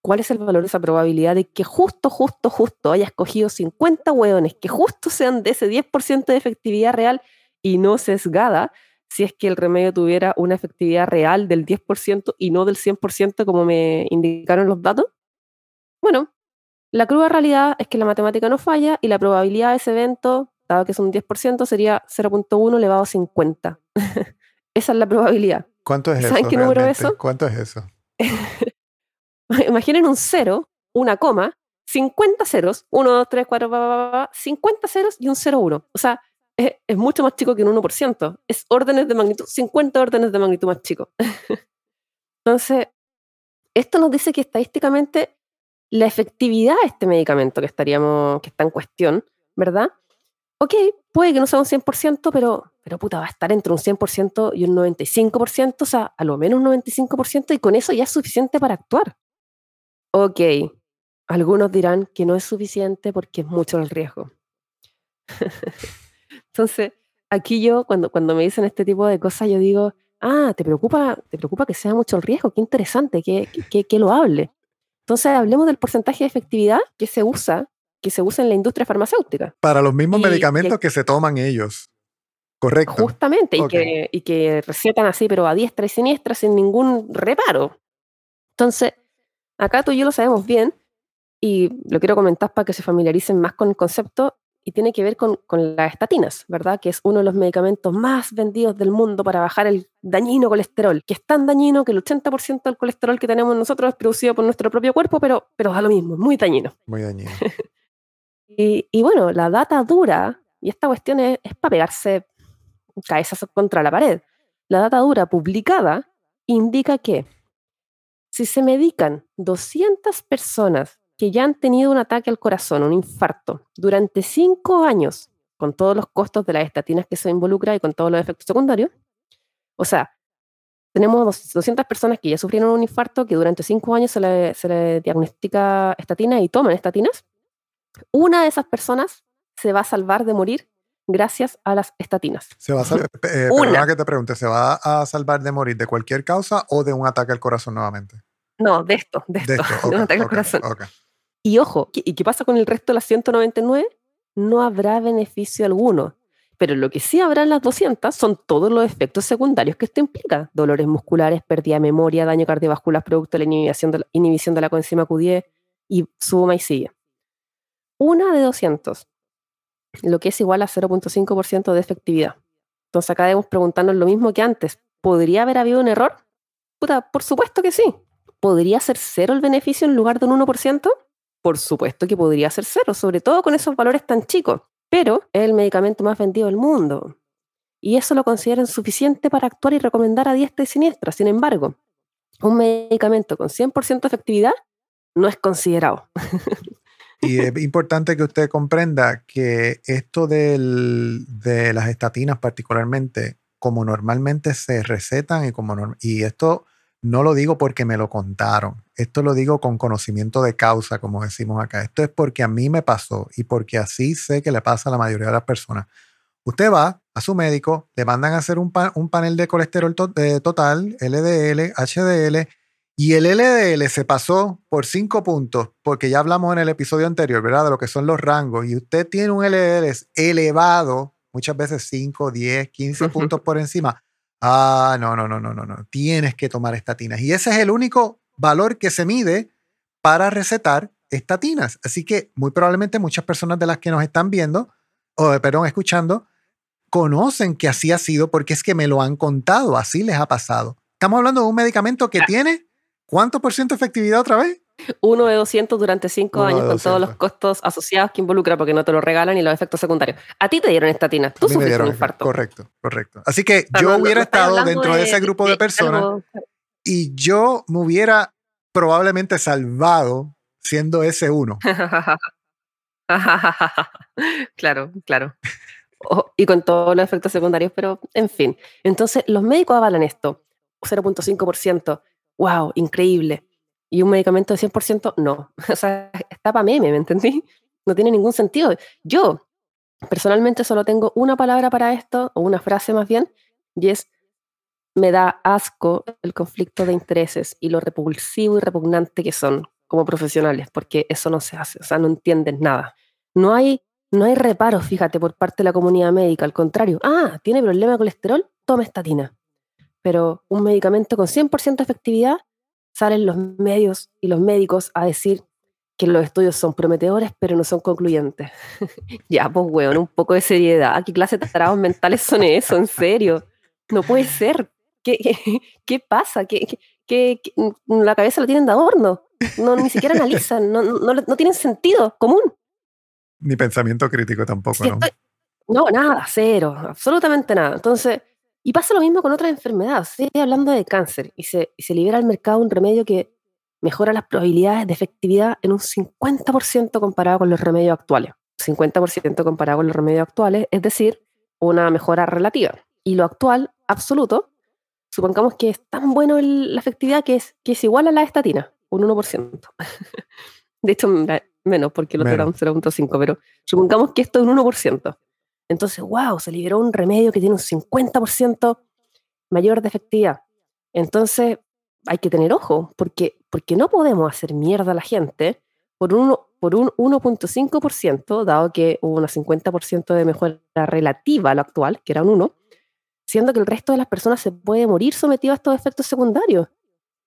¿Cuál es el valor de esa probabilidad de que justo, justo, justo haya escogido 50 hueones que justo sean de ese 10% de efectividad real y no sesgada, si es que el remedio tuviera una efectividad real del 10% y no del 100% como me indicaron los datos? Bueno, la cruda realidad es que la matemática no falla y la probabilidad de ese evento, dado que es un 10%, sería 0.1 elevado a 50. Esa es la probabilidad. ¿Cuánto es eso? ¿Saben qué número es eso? ¿Cuánto es eso? Imaginen un cero, una coma, 50 ceros, 1, 2, 3, 4, 50 ceros y un 0, 1. O sea, es, es, mucho más chico que un 1%. Es órdenes de magnitud, 50 órdenes de magnitud más chico. Entonces, esto nos dice que estadísticamente la efectividad de este medicamento que, estaríamos, que está en cuestión, ¿verdad? Ok, puede que no sea un 100%, pero, pero puta, va a estar entre un 100% y un 95%, o sea, a lo menos un 95%, y con eso ya es suficiente para actuar. Ok, algunos dirán que no es suficiente porque es mucho el riesgo. Entonces, aquí yo, cuando, cuando me dicen este tipo de cosas, yo digo, ah, ¿te preocupa, te preocupa que sea mucho el riesgo? Qué interesante, qué, qué, qué lo hable. Entonces, hablemos del porcentaje de efectividad que se usa, que se usa en la industria farmacéutica. Para los mismos y, medicamentos que se toman ellos. Correcto. Justamente, okay. y, que, y que recetan así, pero a diestra y siniestra, sin ningún reparo. Entonces, acá tú y yo lo sabemos bien, y lo quiero comentar para que se familiaricen más con el concepto, y tiene que ver con, con, las estatinas, ¿verdad? Que es uno de los medicamentos más vendidos del mundo para bajar el dañino colesterol, que es tan dañino que el 80% del colesterol que tenemos nosotros es producido por nuestro propio cuerpo, pero, pero da lo mismo, es muy dañino. Muy dañino. y, y, bueno, la data dura, y esta cuestión es, es para pegarse cabezas contra la pared, la data dura publicada indica que si se medican 200 personas que ya han tenido un ataque al corazón, un infarto, durante cinco años, con todos los costos de las estatinas que se involucra y con todos los efectos secundarios. O sea, tenemos 200 personas que ya sufrieron un infarto, que durante cinco años se le, se le diagnostica estatina y toman estatinas. Una de esas personas se va a salvar de morir gracias a las estatinas. Se va a salvar, eh, perdona que te pregunte, ¿se va a salvar de morir de cualquier causa o de un ataque al corazón nuevamente? No, de esto, de esto, de, esto, okay, de un ataque okay, al corazón. Okay. Y ojo, ¿y qué pasa con el resto de las 199? No habrá beneficio alguno. Pero lo que sí habrá en las 200 son todos los efectos secundarios que esto implica. Dolores musculares, pérdida de memoria, daño cardiovascular producto de la inhibición de la, inhibición de la coenzima Q10 y suma y sigue. Una de 200, lo que es igual a 0.5% de efectividad. Entonces acá debemos preguntarnos lo mismo que antes. ¿Podría haber habido un error? Puta, por supuesto que sí. ¿Podría ser cero el beneficio en lugar de un 1%? por supuesto que podría ser cero, sobre todo con esos valores tan chicos, pero es el medicamento más vendido del mundo. Y eso lo consideran suficiente para actuar y recomendar a diestra y siniestra. Sin embargo, un medicamento con 100% efectividad no es considerado. Y es importante que usted comprenda que esto del, de las estatinas particularmente, como normalmente se recetan y como y esto no lo digo porque me lo contaron, esto lo digo con conocimiento de causa, como decimos acá. Esto es porque a mí me pasó y porque así sé que le pasa a la mayoría de las personas. Usted va a su médico, le mandan a hacer un, un panel de colesterol total, LDL, HDL, y el LDL se pasó por 5 puntos, porque ya hablamos en el episodio anterior, ¿verdad? De lo que son los rangos. Y usted tiene un LDL elevado, muchas veces 5, 10, 15 puntos por encima. Ah, no, no, no, no, no, no. Tienes que tomar estatinas. Y ese es el único valor que se mide para recetar estatinas. Así que muy probablemente muchas personas de las que nos están viendo, o perdón, escuchando, conocen que así ha sido porque es que me lo han contado, así les ha pasado. Estamos hablando de un medicamento que ah. tiene ¿Cuánto por ciento de efectividad otra vez? Uno de 200 durante cinco años con todos los costos asociados que involucra porque no te lo regalan y los efectos secundarios. A ti te dieron estatina, tú sufriste un infarto. Correcto, correcto. Así que yo hubiera estado dentro de, ese grupo de, personas y yo me hubiera probablemente salvado siendo ese uno. claro, claro. y con todos los efectos secundarios, pero en fin. Entonces, los médicos avalan esto, 0.5% wow, increíble. Y un medicamento de 100%, no. O sea, está para meme, ¿me entendí? No tiene ningún sentido. Yo, personalmente, solo tengo una palabra para esto, o una frase más bien, y es, me da asco el conflicto de intereses y lo repulsivo y repugnante que son como profesionales, porque eso no se hace, o sea, no entienden nada. No hay, no hay reparos, fíjate, por parte de la comunidad médica, al contrario, ah, tiene problema de colesterol, toma estatina pero un medicamento con 100% de efectividad, salen los medios y los médicos a decir que los estudios son prometedores, pero no son concluyentes. ya, pues, weón, un poco de seriedad. ¿Qué clase de tarados mentales son eso? En serio. No puede ser. ¿Qué, qué, pasa? ¿Qué, qué, la cabeza lo tienen de adorno. No, ni siquiera analizan. No, no, no tienen sentido común. Ni pensamiento crítico tampoco, ¿no? no, nada, cero. Absolutamente nada. Entonces y pasa lo mismo con otras enfermedades. Estoy hablando de cáncer y se, y se libera al mercado un remedio que mejora las probabilidades de efectividad en un 50% comparado con los remedios actuales. 50% comparado con los remedios actuales, es decir, una mejora relativa. Y lo actual, absoluto, supongamos que es tan bueno la efectividad que es, que es igual a la estatina, un 1%. de hecho, menos, porque lo era un 0.5, pero supongamos que esto es un 1%. Entonces, wow, se liberó un remedio que tiene un 50% mayor de efectividad. Entonces, hay que tener ojo, porque, porque no podemos hacer mierda a la gente por un, por un 1.5%, dado que hubo un 50% de mejora relativa a lo actual, que era un 1, siendo que el resto de las personas se puede morir sometido a estos efectos secundarios.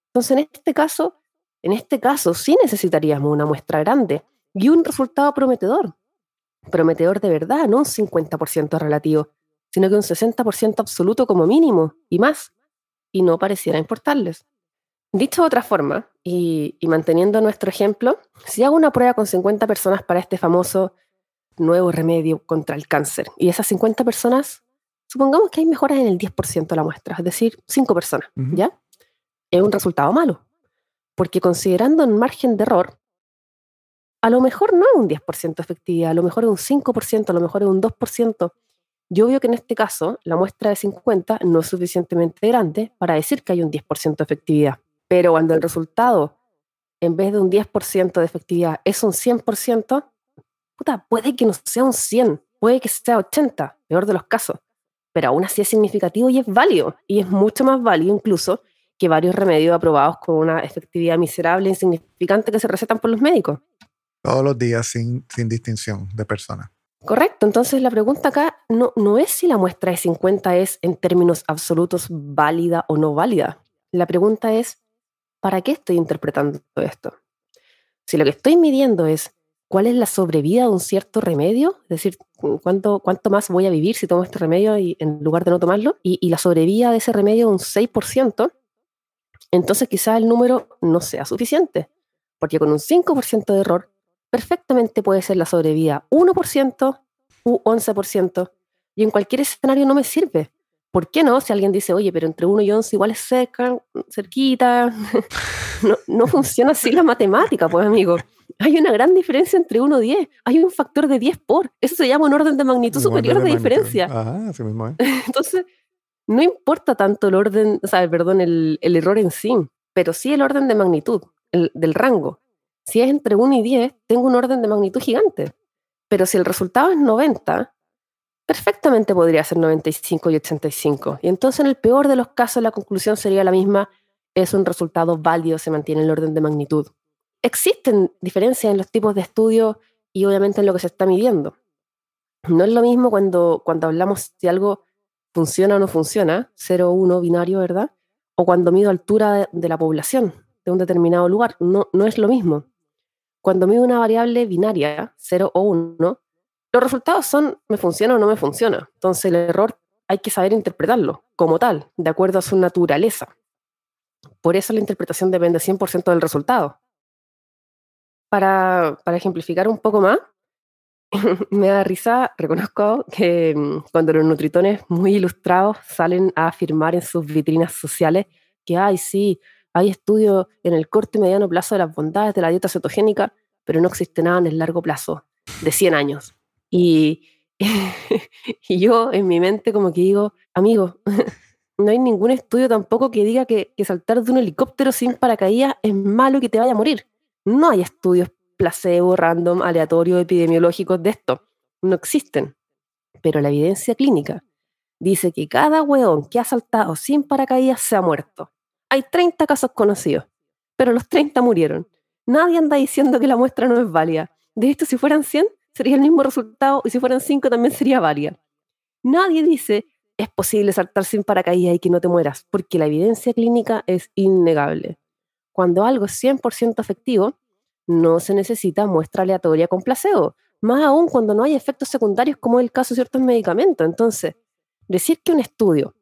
Entonces, en este caso, en este caso sí necesitaríamos una muestra grande y un resultado prometedor prometedor de verdad, no un 50% relativo, sino que un 60% absoluto como mínimo y más, y no pareciera importarles. Dicho de otra forma, y, manteniendo nuestro ejemplo, si hago una prueba con 50 personas para este famoso nuevo remedio contra el cáncer, y esas 50 personas, supongamos que hay mejoras en el 10% de la muestra, es decir, 5 personas, ¿ya? Es un resultado malo, porque considerando un margen de error, a lo mejor no es un 10% de efectividad, a lo mejor es un 5%, a lo mejor es un 2%. Yo veo que en este caso la muestra de 50 no es suficientemente grande para decir que hay un 10% de efectividad. Pero cuando el resultado, en vez de un 10% de efectividad, es un 100%, puta, puede que no sea un 100, puede que sea 80, peor de los casos. Pero aún así es significativo y es válido. Y es mucho más válido incluso que varios remedios aprobados con una efectividad miserable e insignificante que se recetan por los médicos. Todos los días sin, sin distinción de persona. Correcto, entonces la pregunta acá no, no es si la muestra de 50 es en términos absolutos válida o no válida. La pregunta es, ¿para qué estoy interpretando esto? Si lo que estoy midiendo es cuál es la sobrevida de un cierto remedio, es decir, cuánto, cuánto más voy a vivir si tomo este remedio y, en lugar de no tomarlo, y, y la sobrevida de ese remedio un 6%, entonces quizá el número no sea suficiente, porque con un 5% de error perfectamente puede ser la sobrevida 1% u 11%, y en cualquier escenario no me sirve, ¿Por qué no? Si alguien dice, oye, pero entre 1 y 11 igual es cerca, cerquita. no, no funciona así la matemática, pues, amigo. Hay una gran diferencia entre 1 y 10. Hay un factor de 10 por. Eso se llama un orden de magnitud superior de, diferencia. Ajá, así mismo es. Entonces, no importa tanto el orden, o sea, perdón, el, el error en sí, pero sí el orden de magnitud, el, del rango. Si es entre 1 y 10, tengo un orden de magnitud gigante. Pero si el resultado es 90, perfectamente podría ser 95 y 85. Y entonces en el peor de los casos la conclusión sería la misma, es un resultado válido, se mantiene el orden de magnitud. Existen diferencias en los tipos de estudios y obviamente en lo que se está midiendo. No es lo mismo cuando, cuando hablamos si algo funciona o no funciona, 0 o 1 binario, ¿verdad? O cuando mido altura de, de la población de un determinado lugar. No, no es lo mismo. Cuando mido una variable binaria, 0 o 1, los resultados son me funciona o no me funciona. Entonces el error hay que saber interpretarlo como tal, de acuerdo a su naturaleza. Por eso la interpretación depende 100% del resultado. Para, para ejemplificar un poco más, me da risa, reconozco que mm, cuando los nutritones muy ilustrados salen a afirmar en sus vitrinas sociales que, ay, sí, hay estudios en el corto y mediano plazo de las bondades de la dieta cetogénica, pero no existe nada en el largo plazo, de 100 años. Y, yo en mi mente como que digo, amigo, no hay ningún estudio tampoco que diga que, que, saltar de un helicóptero sin paracaídas es malo y que te vaya a morir. No hay estudios placebo, random, aleatorio, epidemiológicos de esto. No existen. Pero la evidencia clínica dice que cada hueón que ha saltado sin paracaídas se ha muerto. Hay 30 casos conocidos, pero los 30 murieron. Nadie anda diciendo que la muestra no es válida. De esto, si fueran 100, sería el mismo resultado y si fueran 5 también sería válida. Nadie dice es posible saltar sin paracaídas y que no te mueras, porque la evidencia clínica es innegable. Cuando algo es 100% efectivo, no se necesita muestra aleatoria con placebo, más aún cuando no hay efectos secundarios como es el caso de ciertos medicamentos. Entonces, decir que un estudio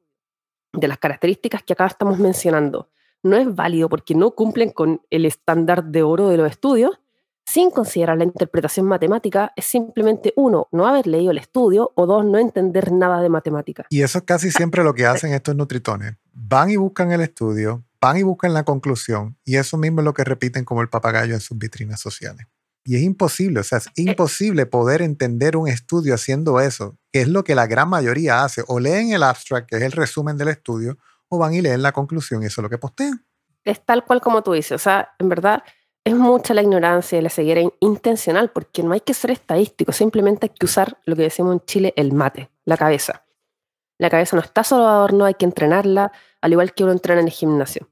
de las características que acá estamos mencionando no es válido porque no cumplen con el estándar de oro de los estudios, sin considerar la interpretación matemática, es simplemente uno, no haber leído el estudio o dos, no entender nada de matemática. Y eso es casi siempre lo que hacen estos nutritones. Van y buscan el estudio, van y buscan la conclusión y eso mismo es lo que repiten como el papagayo en sus vitrinas sociales. Y es imposible, o sea, es imposible poder entender un estudio haciendo eso, que es lo que la gran mayoría hace. O leen el abstract, que es el resumen del estudio, o van y leen la conclusión y eso es lo que postean. Es tal cual como tú dices, o sea, en verdad es mucha la ignorancia y la ceguera intencional, porque no hay que ser estadístico, simplemente hay que usar lo que decimos en Chile, el mate, la cabeza. La cabeza no está solo adorno, hay que entrenarla, al igual que uno entrena en el gimnasio.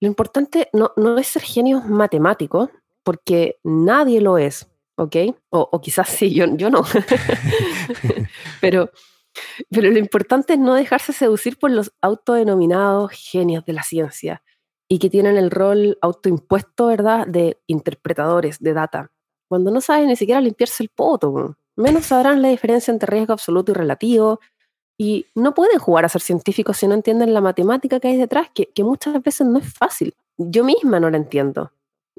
Lo importante no, no es ser genio matemático, porque nadie lo es, ¿ok? O, quizás sí, yo, yo no. pero, pero lo importante es no dejarse seducir por los autodenominados genios de la ciencia y que tienen el rol autoimpuesto, ¿verdad?, de interpretadores de data, cuando no saben ni siquiera limpiarse el poto, menos sabrán la diferencia entre riesgo absoluto y relativo, y no pueden jugar a ser científicos si no entienden la matemática que hay detrás, que, que muchas veces no es fácil. Yo misma no la entiendo.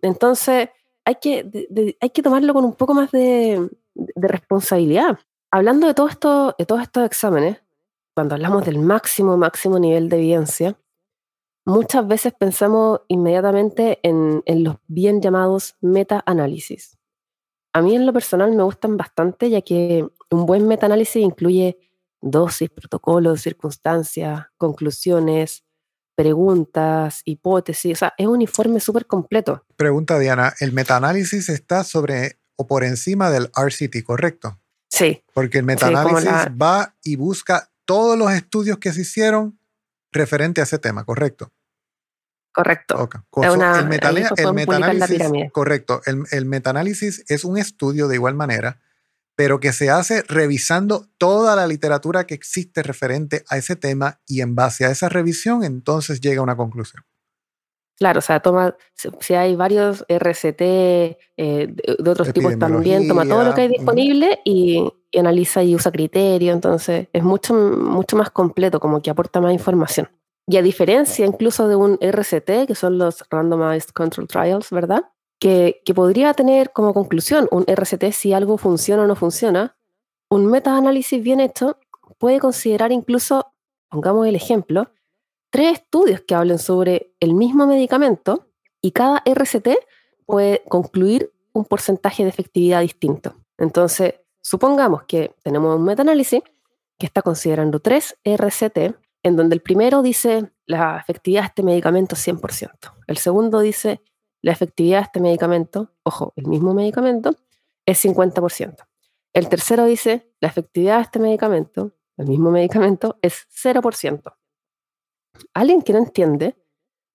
Entonces, hay que, hay que tomarlo con un poco más de, responsabilidad. Hablando de, todo esto, de todos estos exámenes, cuando hablamos del máximo, máximo nivel de evidencia, muchas veces pensamos inmediatamente en, en los bien llamados meta-análisis. A mí en lo personal me gustan bastante, ya que un buen meta-análisis incluye dosis, protocolos, circunstancias, conclusiones, preguntas, hipótesis, o sea, es un informe súper completo. Pregunta Diana, ¿el meta-análisis está sobre o por encima del RCT, correcto? Sí. Porque el meta-análisis la... va y busca todos los estudios que se hicieron referente a ese tema, ¿correcto? Correcto. Okay. Una, el, meta el correcto. El, el metaanálisis es un estudio de igual manera, pero que se hace revisando toda la literatura que existe referente a ese tema y en base a esa revisión entonces llega a una conclusión. Claro, o sea, toma, si hay varios RCT eh, de, otros tipos también, toma todo lo que hay disponible y, y, analiza y usa criterio, entonces es mucho, mucho más completo, como que aporta más información. Y a diferencia incluso de un RCT, que son los Randomized Control Trials, ¿verdad? Que, podría tener como conclusión un RCT si algo funciona o no funciona, un metaanálisis bien hecho puede considerar incluso pongamos el ejemplo, tres estudios que hablen sobre el mismo medicamento y cada RCT puede concluir un porcentaje de efectividad distinto. Entonces, supongamos que tenemos un metaanálisis que está considerando tres RCT, en donde el primero dice la efectividad de este medicamento es 100%, el segundo dice la efectividad de este medicamento, ojo, el mismo medicamento, es 50%. El tercero dice la efectividad de este medicamento, el mismo medicamento, es 0%. Alguien que no entiende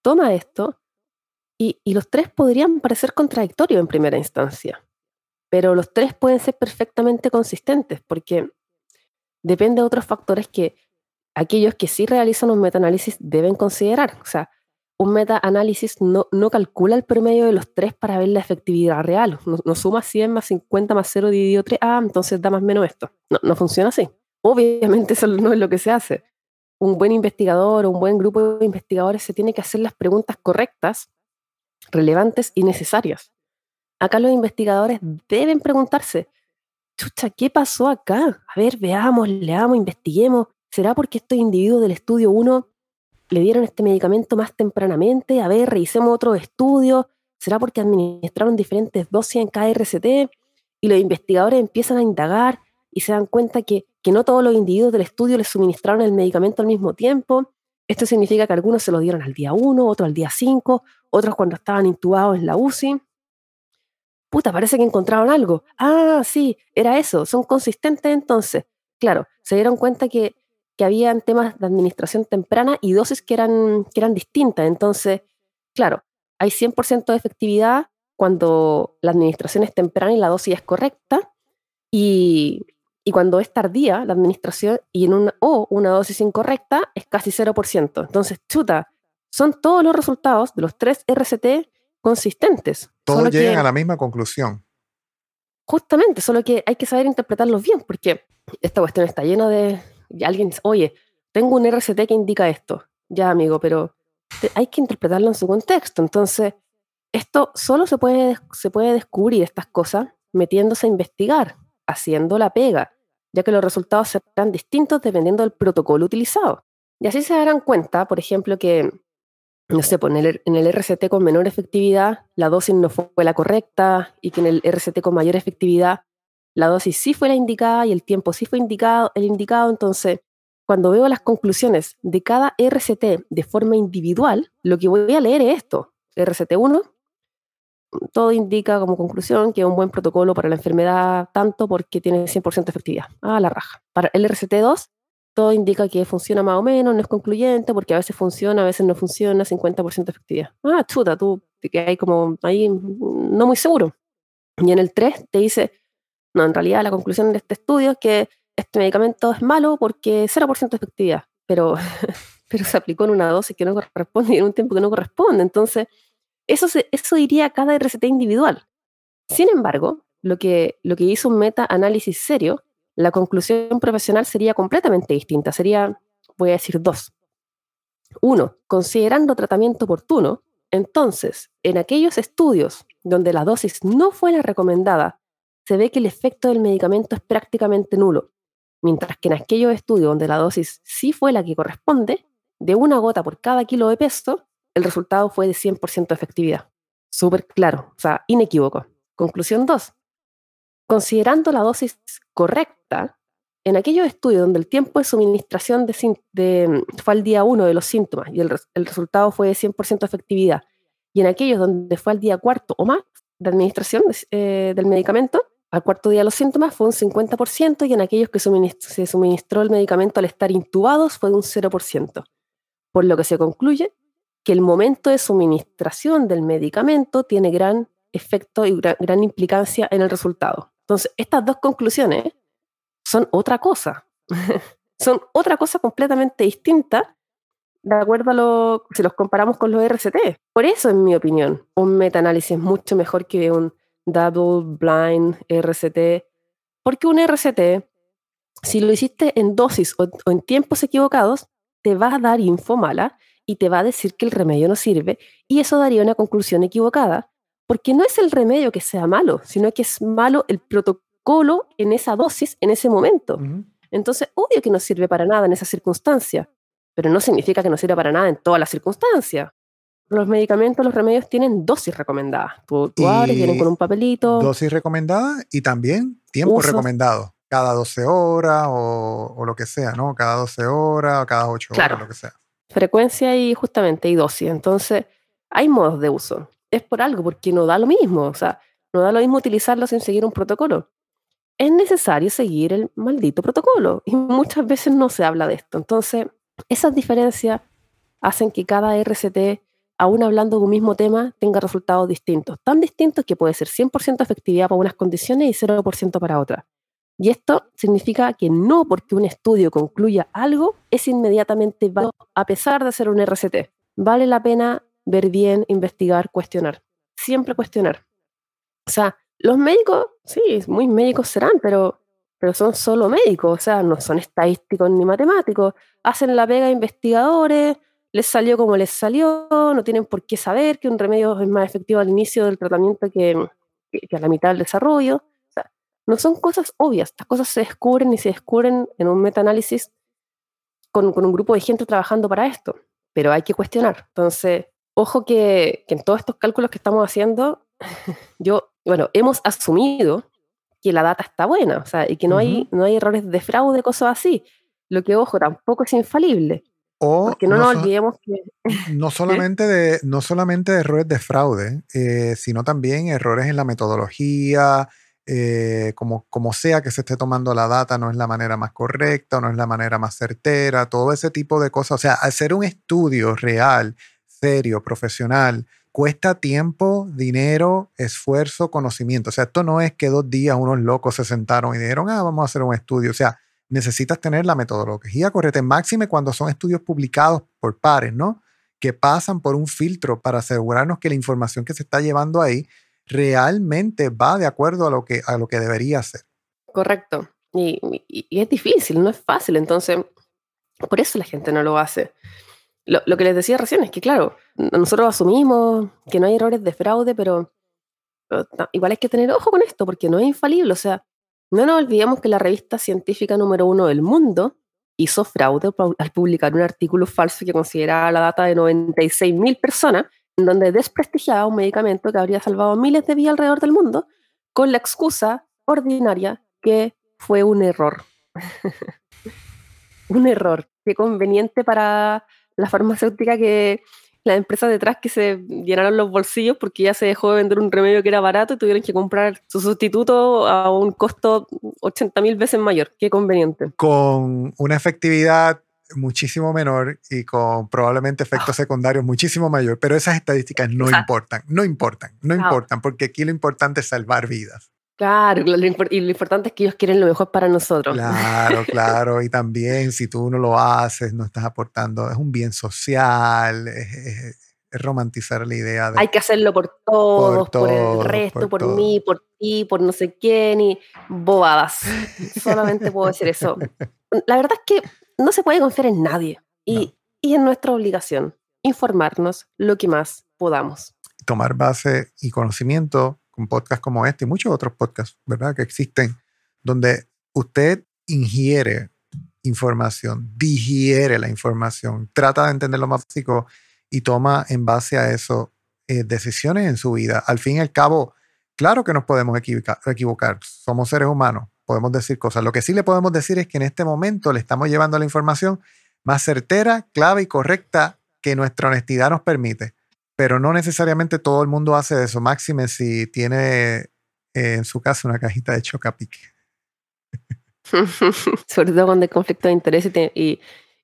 toma esto y, los tres podrían parecer contradictorios en primera instancia, pero los tres pueden ser perfectamente consistentes porque depende de otros factores que aquellos que sí realizan un metaanálisis deben considerar. O sea, un metaanálisis no, no calcula el promedio de los tres para ver la efectividad real. No, suma 100 más 50 más 0 dividido 3, ah, entonces da más menos esto. No, no funciona así. Obviamente eso no es lo que se hace. Un buen investigador o un buen grupo de investigadores se tiene que hacer las preguntas correctas, relevantes y necesarias. Acá los investigadores deben preguntarse, chucha, ¿qué pasó acá? A ver, veamos, leamos, investiguemos. ¿Será porque estos individuos del estudio 1 le dieron este medicamento más tempranamente? A ver, revisemos otros estudios. ¿Será porque administraron diferentes dosis en cada RCT? Y los investigadores empiezan a indagar y se dan cuenta que, que no todos los individuos del estudio les suministraron el medicamento al mismo tiempo. Esto significa que algunos se lo dieron al día 1, otros al día 5, otros cuando estaban intubados en la UCI. Puta, parece que encontraron algo. Ah, sí, era eso. Son consistentes entonces. Claro, se dieron cuenta que que habían temas de administración temprana y dosis que eran, que eran distintas. Entonces, claro, hay 100% de efectividad cuando la administración es temprana y la dosis es correcta, y, cuando es tardía la administración y en una, o una dosis incorrecta es casi 0%. Entonces, chuta, son todos los resultados de los tres RCT consistentes. Todos llegan a la misma conclusión. Justamente, solo que hay que saber interpretarlos bien, porque esta cuestión está llena de, alguien dice, oye, tengo un RCT que indica esto. Ya, amigo, pero hay que interpretarlo en su contexto. Entonces, esto solo se puede, se puede descubrir estas cosas metiéndose a investigar, haciendo la pega, ya que los resultados serán distintos dependiendo del protocolo utilizado. Y así se darán cuenta, por ejemplo, que, no sé, pues en el, en el RCT con menor efectividad la dosis no fue la correcta y que en el RCT con mayor efectividad la dosis sí fue la indicada y el tiempo sí fue indicado, el indicado. Entonces, cuando veo las conclusiones de cada RCT de forma individual, lo que voy a leer es esto. RCT1, todo indica como conclusión que es un buen protocolo para la enfermedad, tanto porque tiene 100% de efectividad. Ah, la raja. Para el RCT2, todo indica que funciona más o menos, no es concluyente, porque a veces funciona, a veces no funciona, 50% de efectividad. Ah, chuta, tú que hay como ahí no muy seguro. Y en el 3 te dice no, en realidad la conclusión de este estudio es que este medicamento es malo porque 0% de efectividad, pero, pero se aplicó en una dosis que no corresponde y en un tiempo que no corresponde. Entonces, eso, eso diría cada RCT individual. Sin embargo, lo que, lo que hizo un meta-análisis serio, la conclusión profesional sería completamente distinta. Sería, voy a decir dos. Uno, considerando tratamiento oportuno, entonces, en aquellos estudios donde la dosis no fue la recomendada se ve que el efecto del medicamento es prácticamente nulo, mientras que en aquellos estudios donde la dosis sí fue la que corresponde, de una gota por cada kilo de peso, el resultado fue de 100% de efectividad. Súper claro, o sea, inequívoco. Conclusión 2. Considerando la dosis correcta, en aquellos estudios donde el tiempo de suministración de, fue al día 1 de los síntomas y el, resultado fue de 100% de efectividad, y en aquellos donde fue al día cuarto o más de administración eh, del medicamento, al cuarto día los síntomas fue un 50% y en aquellos que se suministró el medicamento al estar intubados fue de un 0%, por lo que se concluye que el momento de suministración del medicamento tiene gran efecto y gran, implicancia en el resultado. Entonces, estas dos conclusiones son otra cosa, son otra cosa completamente distinta de acuerdo a lo, si los comparamos con los RCT. Por eso, en mi opinión, un metaanálisis es mucho mejor que un double blind RCT, porque un RCT, si lo hiciste en dosis o, en tiempos equivocados, te va a dar info mala y te va a decir que el remedio no sirve y eso daría una conclusión equivocada, porque no es el remedio que sea malo, sino que es malo el protocolo en esa dosis en ese momento. Entonces, obvio que no sirve para nada en esa circunstancia. pero no significa que no sirva para nada en todas las circunstancias. Los medicamentos, los remedios tienen dosis recomendadas. Tú, abres, vienen con un papelito. Dosis recomendada y también tiempo recomendado. Cada 12 horas o, lo que sea, ¿no? Cada 12 horas o cada 8 horas, lo que sea. Frecuencia y justamente y dosis. Entonces, hay modos de uso. Es por algo, porque no da lo mismo. O sea, no da lo mismo utilizarlo sin seguir un protocolo. Es necesario seguir el maldito protocolo y muchas veces no se habla de esto. Entonces, esas diferencias hacen que cada RCT, aún hablando de un mismo tema, tenga resultados distintos. Tan distintos que puede ser 100% efectividad para unas condiciones y 0% para otras. Y esto significa que no porque un estudio concluya algo es inmediatamente válido a pesar de ser un RCT. Vale la pena ver bien, investigar, cuestionar. Siempre cuestionar. O sea, los médicos, sí, muy médicos serán, pero, pero son solo médicos, o sea, no son estadísticos ni matemáticos. Hacen la pega investigadores, les salió como les salió, no tienen por qué saber que un remedio es más efectivo al inicio del tratamiento que, que a la mitad del desarrollo. O sea, no son cosas obvias, estas cosas se descubren y se descubren en un metaanálisis con, con un grupo de gente trabajando para esto, pero hay que cuestionar. Entonces, ojo que, que en todos estos cálculos que estamos haciendo, yo, bueno, hemos asumido que la data está buena, o sea, y que no, hay, no hay errores de fraude, cosas así. Lo que, ojo, tampoco es infalible. O porque no, nos olvidemos que... No solamente, de, no solamente de errores de fraude, eh, sino también errores en la metodología, eh, como, como sea que se esté tomando la data, no es la manera más correcta, no es la manera más certera, todo ese tipo de cosas. O sea, hacer un estudio real, serio, profesional, cuesta tiempo, dinero, esfuerzo, conocimiento. O sea, esto no es que dos días unos locos se sentaron y dijeron, ah, vamos a hacer un estudio. O sea, necesitas tener la metodología correcta, máxime cuando son estudios publicados por pares, ¿no? Que pasan por un filtro para asegurarnos que la información que se está llevando ahí realmente va de acuerdo a lo que, a lo que debería ser. Correcto. Y, es difícil, no es fácil. Entonces, por eso la gente no lo hace lo, que les decía recién es que, claro, nosotros asumimos que no hay errores de fraude, pero, igual hay que tener ojo con esto, porque no es infalible. O sea, no nos olvidemos que la revista científica número uno del mundo hizo fraude al publicar un artículo falso que consideraba la data de 96.000 personas, en donde desprestigiaba un medicamento que habría salvado miles de vidas alrededor del mundo, con la excusa ordinaria que fue un error. un error. Qué conveniente para la farmacéutica que las empresas detrás que se llenaron los bolsillos porque ya se dejó de vender un remedio que era barato y tuvieron que comprar su sustituto a un costo 80 mil veces mayor. Qué conveniente. Con una efectividad muchísimo menor y con probablemente efectos ah. secundarios muchísimo mayor, pero esas estadísticas no importan, no importan, no importan, porque aquí lo importante es salvar vidas. Claro, y lo importante es que ellos quieren lo mejor para nosotros. Claro, claro. Y también si tú no lo haces, no estás aportando, es un bien social, es, romantizar la idea de... Hay que hacerlo por todos, por, el resto, por, mí, por ti, por no sé quién y bobadas. Solamente puedo decir eso. La verdad es que no se puede confiar en nadie y, y es nuestra obligación informarnos lo que más podamos. Tomar base y conocimiento con podcasts como este y muchos otros podcasts, ¿verdad? Que existen, donde usted ingiere información, digiere la información, trata de entender lo más básico y toma en base a eso eh, decisiones en su vida. Al fin y al cabo, claro que nos podemos equivocar, equivocar, somos seres humanos, podemos decir cosas. Lo que sí le podemos decir es que en este momento le estamos llevando la información más certera, clave y correcta que nuestra honestidad nos permite pero no necesariamente todo el mundo hace eso. Máxime si tiene eh, en su casa una cajita de chocapic. Sobre todo cuando hay conflicto de interés y,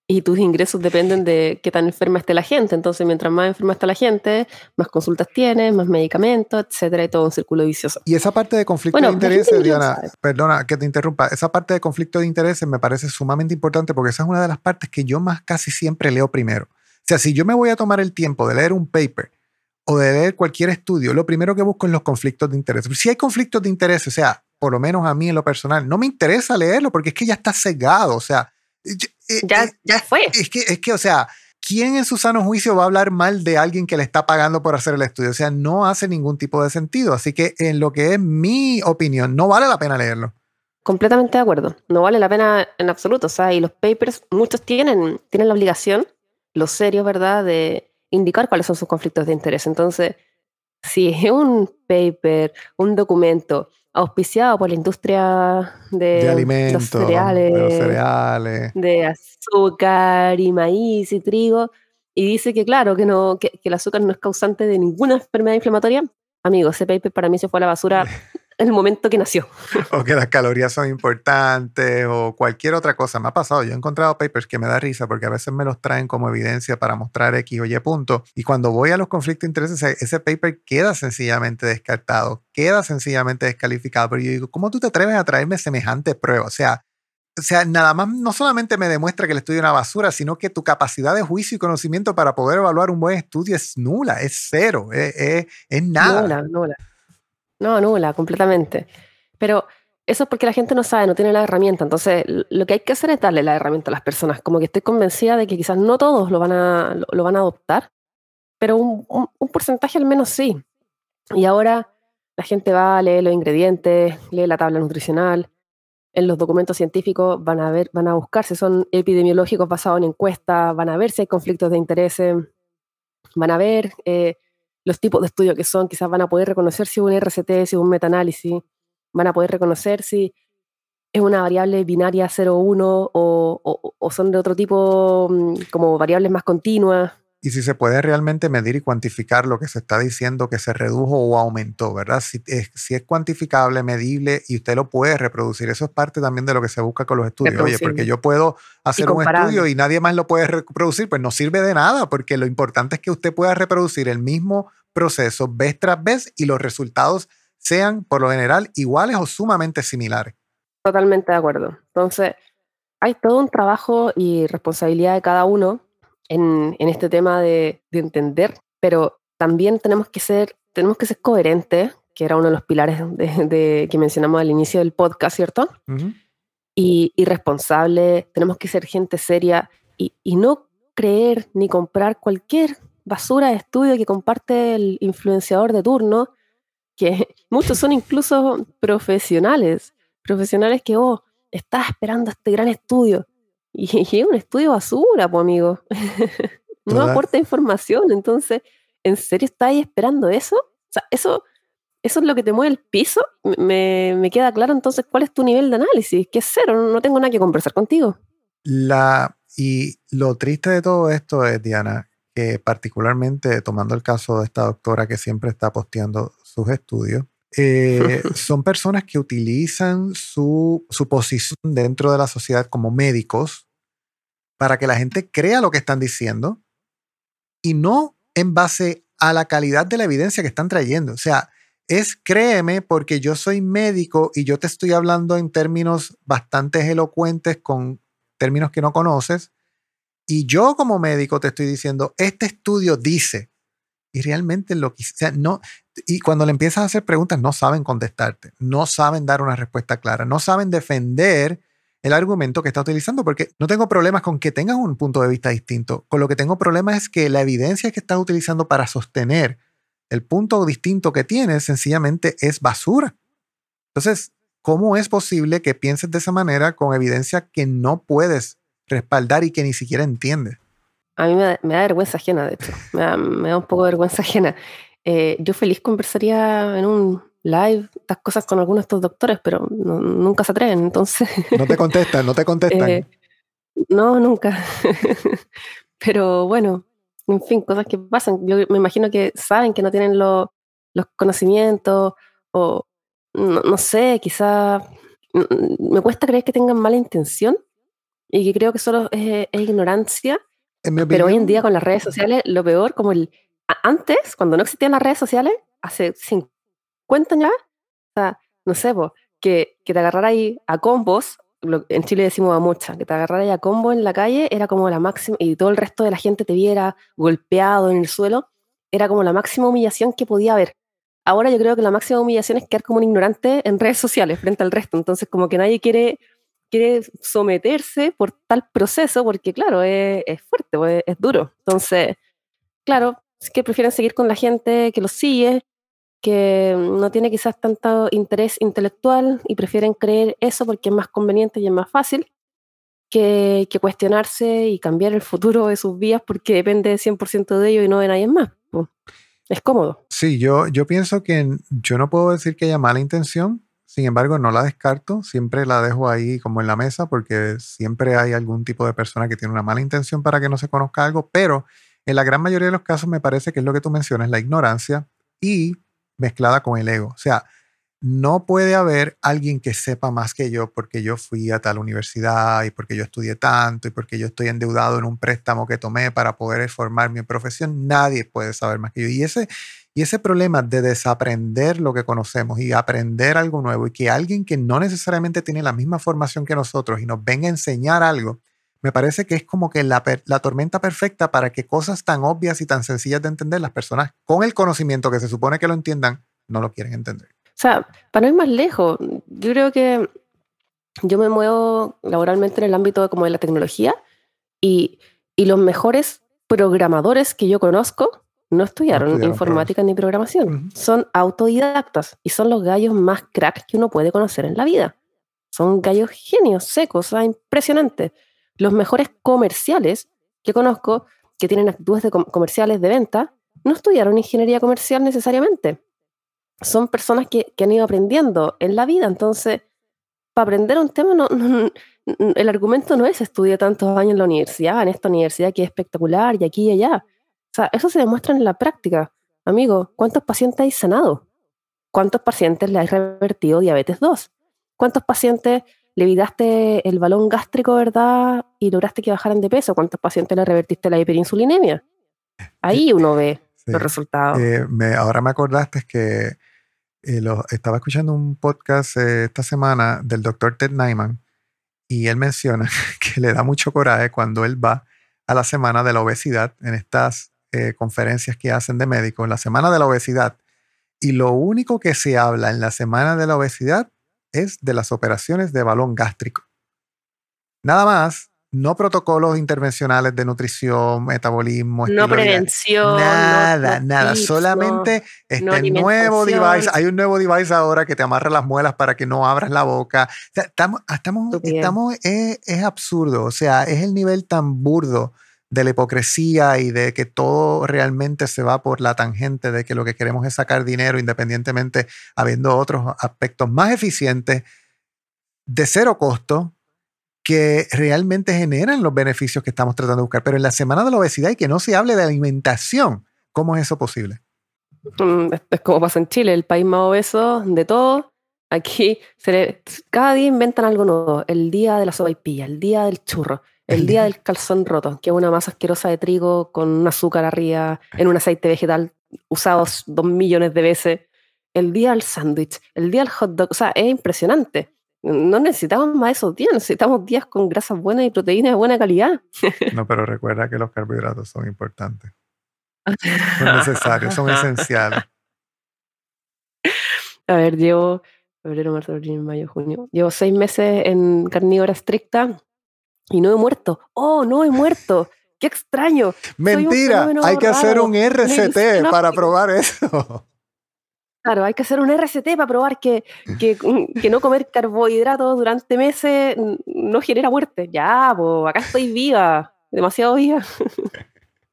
y, tus ingresos dependen de qué tan enferma esté la gente. Entonces, mientras más enferma está la gente, más consultas tienes, más medicamentos, etcétera, y todo un círculo vicioso. Y esa parte de conflicto de intereses, Diana, perdona que te interrumpa, esa parte de conflicto de intereses me parece sumamente importante porque esa es una de las partes que yo más casi siempre leo primero. O sea, si yo me voy a tomar el tiempo de leer un paper o de leer cualquier estudio, lo primero que busco es los conflictos de interés. Si hay conflictos de interés, o sea, por lo menos a mí en lo personal, no me interesa leerlo porque es que ya está cegado, o sea... Eh, ya, eh, ya fue. Es que, es que, o sea, ¿quién en su sano juicio va a hablar mal de alguien que le está pagando por hacer el estudio? O sea, no hace ningún tipo de sentido. Así que en lo que es mi opinión, no vale la pena leerlo. Completamente de acuerdo. No vale la pena en absoluto. O sea, y los papers, muchos tienen, tienen la obligación, los serios, ¿verdad?, de indicar cuáles son sus conflictos de interés. Entonces, si es un paper, un documento auspiciado por la industria de, alimentos, cereales, de, cereales, de azúcar y maíz y trigo, y dice que claro, que, no, que, que el azúcar no es causante de ninguna enfermedad inflamatoria, amigo, ese paper para mí se fue a la basura el momento que nació. o que las calorías son importantes o cualquier otra cosa. Me ha pasado, yo he encontrado papers que me da risa porque a veces me los traen como evidencia para mostrar X o Y punto. Y cuando voy a los conflictos de intereses, ese paper queda sencillamente descartado, queda sencillamente descalificado. Pero yo digo, ¿cómo tú te atreves a traerme semejante prueba? O sea, o sea, nada más no solamente me demuestra que el estudio es una basura, sino que tu capacidad de juicio y conocimiento para poder evaluar un buen estudio es nula, es cero, es, es nada. Nula, nula. No, nula, completamente. Pero eso es porque la gente no sabe, no tiene la herramienta. Entonces, lo que hay que hacer es darle la herramienta a las personas. Como que estoy convencida de que quizás no todos lo van a, lo, van a adoptar, pero un, un, porcentaje al menos sí. Y ahora la gente va, a leer los ingredientes, lee la tabla nutricional. En los documentos científicos van a ver, van a buscar si son epidemiológicos basados en encuestas, van a ver si hay conflictos de intereses, van a ver eh, los tipos de estudios que son, quizás van a poder reconocer si es un RCT, si es un metaanálisis, van a poder reconocer si es una variable binaria 0,1 o, o, son de otro tipo, mm, como variables más continuas y si se puede realmente medir y cuantificar lo que se está diciendo que se redujo o aumentó, ¿verdad? Si es, si es cuantificable, medible y usted lo puede reproducir, eso es parte también de lo que se busca con los estudios. Oye, porque yo puedo hacer un estudio y nadie más lo puede reproducir, pues no sirve de nada, porque lo importante es que usted pueda reproducir el mismo proceso vez tras vez y los resultados sean por lo general iguales o sumamente similares. Totalmente de acuerdo. Entonces, hay todo un trabajo y responsabilidad de cada uno en, este tema de, entender, pero también tenemos que ser, tenemos que ser coherentes, que era uno de los pilares de, que mencionamos al inicio del podcast, ¿cierto? y, responsable, tenemos que ser gente seria y, y no creer ni comprar cualquier basura de estudio que comparte el influenciador de turno, que muchos son incluso profesionales, profesionales que, oh, estás esperando este gran estudio, y, es un estudio basura, pues amigo. no aporta información. Entonces, ¿en serio estáis esperando eso? O sea, eso, eso es lo que te mueve el piso. Me, me queda claro entonces cuál es tu nivel de análisis, que es cero, no tengo nada que conversar contigo. La, y lo triste de todo esto es, Diana, que particularmente tomando el caso de esta doctora que siempre está posteando sus estudios, eh, son personas que utilizan su, su, posición dentro de la sociedad como médicos para que la gente crea lo que están diciendo y no en base a la calidad de la evidencia que están trayendo. O sea, es créeme porque yo soy médico y yo te estoy hablando en términos bastante elocuentes con términos que no conoces. Y yo como médico te estoy diciendo, este estudio dice, y realmente lo que, no, y cuando le empiezas a hacer preguntas, no saben contestarte, no saben dar una respuesta clara, no saben defender el argumento que está utilizando, porque no tengo problemas con que tengas un punto de vista distinto. Con lo que tengo problemas es que la evidencia que estás utilizando para sostener el punto distinto que tienes sencillamente es basura. Entonces, ¿cómo es posible que pienses de esa manera con evidencia que no puedes respaldar y que ni siquiera entiendes? A mí me da, vergüenza ajena, de hecho. Me da, me da un poco de vergüenza ajena. Eh, yo feliz conversaría en un live estas cosas con algunos de estos doctores, pero nunca se atreven, entonces... No te contestan, no te contestan. Eh, no, nunca. pero bueno, en fin, cosas que pasan. Yo me imagino que saben que no tienen los conocimientos o no, sé, quizá me cuesta creer que tengan mala intención y que creo que solo es, ignorancia. pero hoy en día con las redes sociales, lo peor, como el... Antes, cuando no existían las redes sociales, hace cinco cuentan ya, o sea, no sé, que, que te agarrara ahí a combos, en Chile decimos a mucha, que te agarrara ahí a combo en la calle era como la máxima, y todo el resto de la gente te viera golpeado en el suelo, era como la máxima humillación que podía haber. Ahora yo creo que la máxima humillación es quedar como un ignorante en redes sociales frente al resto, entonces como que nadie quiere, quiere someterse por tal proceso, porque claro, es, es fuerte, pues, es, es duro. Entonces, claro, es que prefieren seguir con la gente que los sigue, que no tiene quizás tanto interés intelectual y prefieren creer eso porque es más conveniente y es más fácil que, que cuestionarse y cambiar el futuro de sus vidas porque depende 100% de ellos y no de nadie más. Es cómodo. Sí, yo, yo pienso que yo no puedo decir que haya mala intención, sin embargo, no la descarto, siempre la dejo ahí como en la mesa porque siempre hay algún tipo de persona que tiene una mala intención para que no se conozca algo, pero en la gran mayoría de los casos me parece que es lo que tú mencionas, la ignorancia y mezclada con el ego. O sea, no puede haber alguien que sepa más que yo porque yo fui a tal universidad y porque yo estudié tanto y porque yo estoy endeudado en un préstamo que tomé para poder formar mi profesión. Nadie puede saber más que yo. Y ese, y ese problema de desaprender lo que conocemos y aprender algo nuevo y que alguien que no necesariamente tiene la misma formación que nosotros y nos venga a enseñar algo, me parece que es como que la, la tormenta perfecta para que cosas tan obvias y tan sencillas de entender las personas con el conocimiento que se supone que lo entiendan no lo quieren entender. O sea, para no ir más lejos, yo creo que yo me muevo laboralmente en el ámbito como de la tecnología y, y los mejores programadores que yo conozco no estudiaron, informática ni programación. Son autodidactas y son los gallos más cracks que uno puede conocer en la vida. Son gallos genios, secos, o impresionantes. Los mejores comerciales que conozco, que tienen actitudes de comerciales de venta, no estudiaron ingeniería comercial necesariamente son personas que, han ido aprendiendo en la vida. Entonces, para aprender un tema, no, el argumento no es estudiar tantos años en la universidad, en esta universidad que es espectacular y aquí y allá. Sea, eso se demuestra en la práctica. Amigo, ¿cuántos pacientes hay sanado? ¿Cuántos pacientes le has revertido diabetes 2? ¿Cuántos pacientes le evitaste el balón gástrico, verdad, y lograste que bajaran de peso? ¿Cuántos pacientes le revertiste la hiperinsulinemia? Ahí uno ve los resultados. Eh, me, ahora me acordaste que estaba escuchando un podcast eh, esta semana del doctor Ted Nyman y él menciona que le da mucho coraje cuando él va a la semana de la obesidad en estas eh, conferencias que hacen de médicos, la semana de la obesidad. Y lo único que se habla en la semana de la obesidad es de las operaciones de balón gástrico. Nada más no protocolos intervencionales de nutrición, metabolismo, no prevención, nada, nada, solamente este nuevo device, hay un nuevo device ahora que te amarra las muelas para que no abras la boca. estamos, estamos, estamos es, es, absurdo, o sea, es el nivel tan burdo de la hipocresía y de que todo realmente se va por la tangente de que lo que queremos es sacar dinero independientemente habiendo otros aspectos más eficientes de cero costo que realmente generan los beneficios que estamos tratando de buscar. Pero en la semana de la obesidad y que no se hable de alimentación, ¿cómo es eso posible? Mm, es como pasa en Chile, el país más obeso de todo. Aquí cada día inventan algo nuevo. El día de la sopaipilla, el día del churro, el día del calzón roto, que es una masa asquerosa de trigo con un azúcar arriba, en un aceite vegetal usados dos millones de veces. El día del sándwich, el día del hot dog. O sea, es impresionante. No necesitamos más esos días, necesitamos días con grasas buenas y proteínas de buena calidad. No, pero recuerda que los carbohidratos son importantes. Son necesarios, son esenciales. A ver, llevo febrero, marzo, abril, mayo, junio. Llevo seis meses en carnívora estricta y no he muerto. ¡Oh, no he muerto! ¡Qué extraño! Mentira, hay que hacer un RCT para probar eso. Claro, hay que hacer un RCT para probar que, que, no comer carbohidratos durante meses no genera muerte. Ya, pues acá estoy viva, demasiado viva.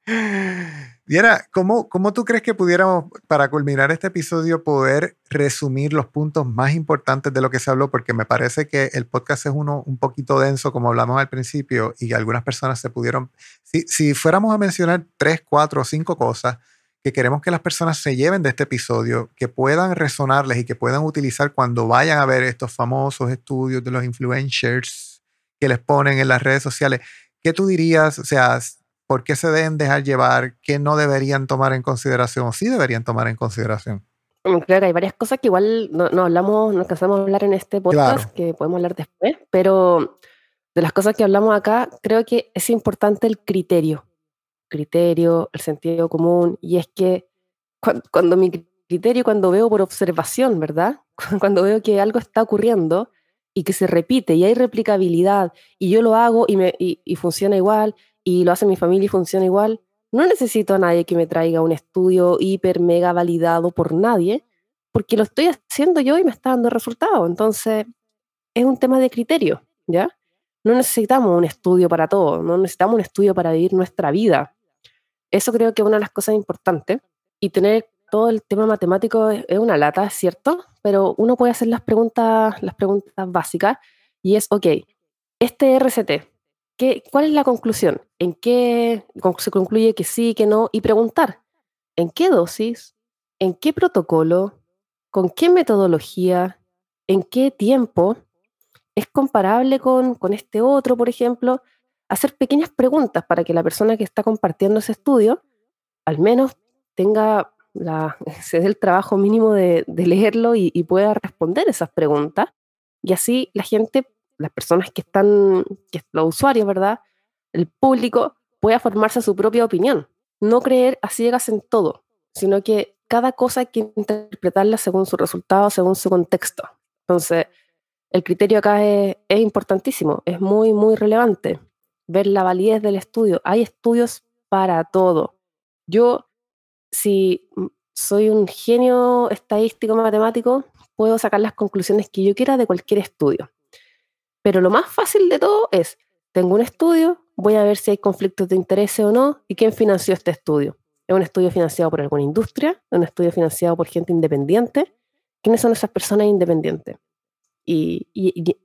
Diana, ¿cómo, ¿cómo tú crees que pudiéramos, para culminar este episodio, poder resumir los puntos más importantes de lo que se habló? Porque me parece que el podcast es uno un poquito denso, como hablamos al principio, y algunas personas se pudieron, si, si fuéramos a mencionar tres, cuatro o cinco cosas, que queremos que las personas se lleven de este episodio, que puedan resonarles y que puedan utilizar cuando vayan a ver estos famosos estudios de los influencers que les ponen en las redes sociales. ¿Qué tú dirías? O sea, ¿por qué se deben dejar llevar? ¿Qué no deberían tomar en consideración o sí deberían tomar en consideración? Claro, hay varias cosas que igual no, hablamos, no alcanzamos a hablar en este podcast, que podemos hablar después, pero de las cosas que hablamos acá, creo que es importante el criterio criterio, el sentido común, y es que cuando, mi criterio, cuando veo por observación, ¿verdad? Cuando veo que algo está ocurriendo y que se repite y hay replicabilidad y yo lo hago y, me, y, funciona igual y lo hace mi familia y funciona igual, no necesito a nadie que me traiga un estudio hiper mega validado por nadie porque lo estoy haciendo yo y me está dando resultados. Entonces, es un tema de criterio, ¿ya? No necesitamos un estudio para todo, no necesitamos un estudio para vivir nuestra vida. Eso creo que es una de las cosas importantes. Y tener todo el tema matemático es, una lata, es cierto, pero uno puede hacer las preguntas, las preguntas básicas y es, ok, este RCT, ¿qué, ¿cuál es la conclusión? ¿En qué se concluye que sí, que no? Y preguntar, ¿en qué dosis? ¿En qué protocolo? ¿Con qué metodología? ¿En qué tiempo? ¿Es comparable con, con este otro, por ejemplo? Hacer pequeñas preguntas para que la persona que está compartiendo ese estudio al menos tenga se dé el trabajo mínimo de, leerlo y, pueda responder esas preguntas. Y así la gente, las personas que están, que los usuarios, ¿verdad? El público pueda formarse su propia opinión. No creer a ciegas en todo, sino que cada cosa hay que interpretarla según su resultado, según su contexto. Entonces, el criterio acá es, importantísimo, es muy, muy relevante. Ver la validez del estudio. Hay estudios para todo. Yo, si soy un genio estadístico matemático, puedo sacar las conclusiones que yo quiera de cualquier estudio. Pero lo más fácil de todo es, tengo un estudio, voy a ver si hay conflictos de interés o no y quién financió este estudio. ¿Es un estudio financiado por alguna industria? ¿Es un estudio financiado por gente independiente? ¿Quiénes son esas personas independientes? Y,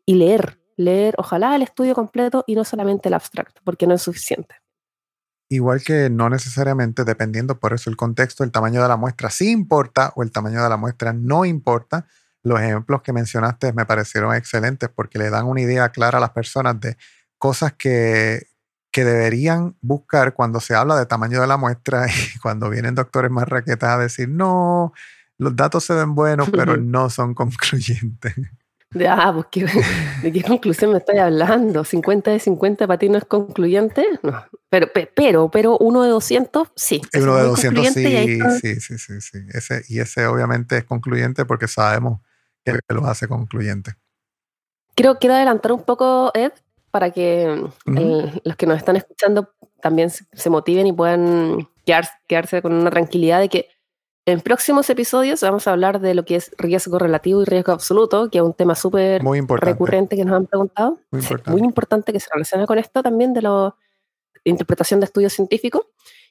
leer, leer, ojalá el estudio completo y no solamente el abstracto, porque no es suficiente. Igual que no necesariamente, dependiendo por eso el contexto, el tamaño de la muestra sí importa o el tamaño de la muestra no importa. Los ejemplos que mencionaste me parecieron excelentes porque le dan una idea clara a las personas de cosas que que deberían buscar cuando se habla de tamaño de la muestra y cuando vienen doctores más raquetas a decir, no, los datos se ven buenos, pero no son concluyentes. Ah, pues ¿de qué conclusión me estoy hablando? ¿50 de 50 para ti no es concluyente? No. Pero, pero, pero uno de 200, sí. Uno de 200, sí, sí, sí, sí, sí. Ese, y ese obviamente es concluyente porque sabemos que lo hace concluyente. Quiero, quiero adelantar un poco, Ed, para que los que nos están escuchando también se motiven y puedan quedarse, con una tranquilidad de que en próximos episodios vamos a hablar de lo que es riesgo relativo y riesgo absoluto, que es un tema súper recurrente que nos han preguntado. Muy importante. muy importante que se relaciona con esto también de la interpretación de estudios científicos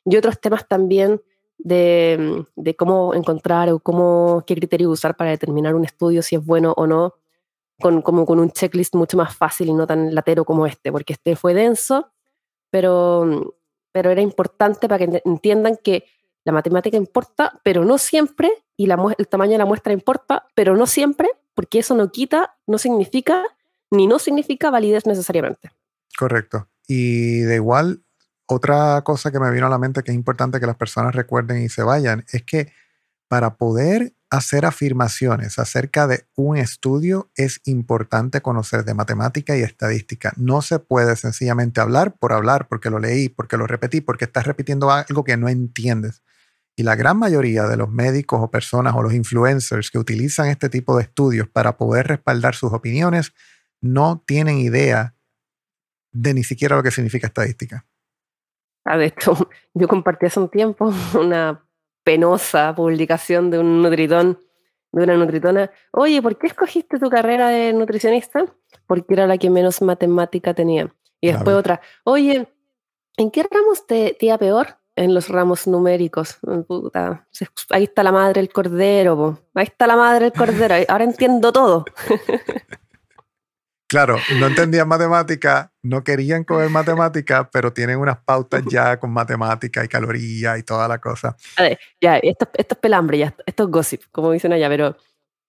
y otros temas también de, de, cómo encontrar o cómo, qué criterio usar para determinar un estudio, si es bueno o no, con, como con un checklist mucho más fácil y no tan latero como este, porque este fue denso, pero, pero era importante para que entiendan que la matemática importa, pero no siempre, y la, el tamaño de la muestra importa, pero no siempre, porque eso no quita, no significa, ni no significa validez necesariamente. Correcto. Y de igual, otra cosa que me vino a la mente que es importante que las personas recuerden y se vayan, es que para poder hacer afirmaciones acerca de un estudio es importante conocer de matemática y estadística. No se puede sencillamente hablar por hablar, porque lo leí, porque lo repetí, porque estás repitiendo algo que no entiendes. Y la gran mayoría de los médicos o personas o los influencers que utilizan este tipo de estudios para poder respaldar sus opiniones no tienen idea de ni siquiera lo que significa estadística. Ah, de hecho, yo compartí hace un tiempo una penosa publicación de un nutritón, de una nutritona, oye, ¿por qué escogiste tu carrera de nutricionista? Porque era la que menos matemática tenía. Y después otra, oye, ¿en qué ramos te, te iba peor? En los ramos numéricos. ahí está la madre del cordero, ahí está la madre del cordero, ahora entiendo todo. Claro, no entendían matemática, no querían coger matemática, pero tienen unas pautas ya con matemática y calorías y toda la cosa. ya, esto, esto es pelambre, ya, esto es gossip, como dicen allá, pero,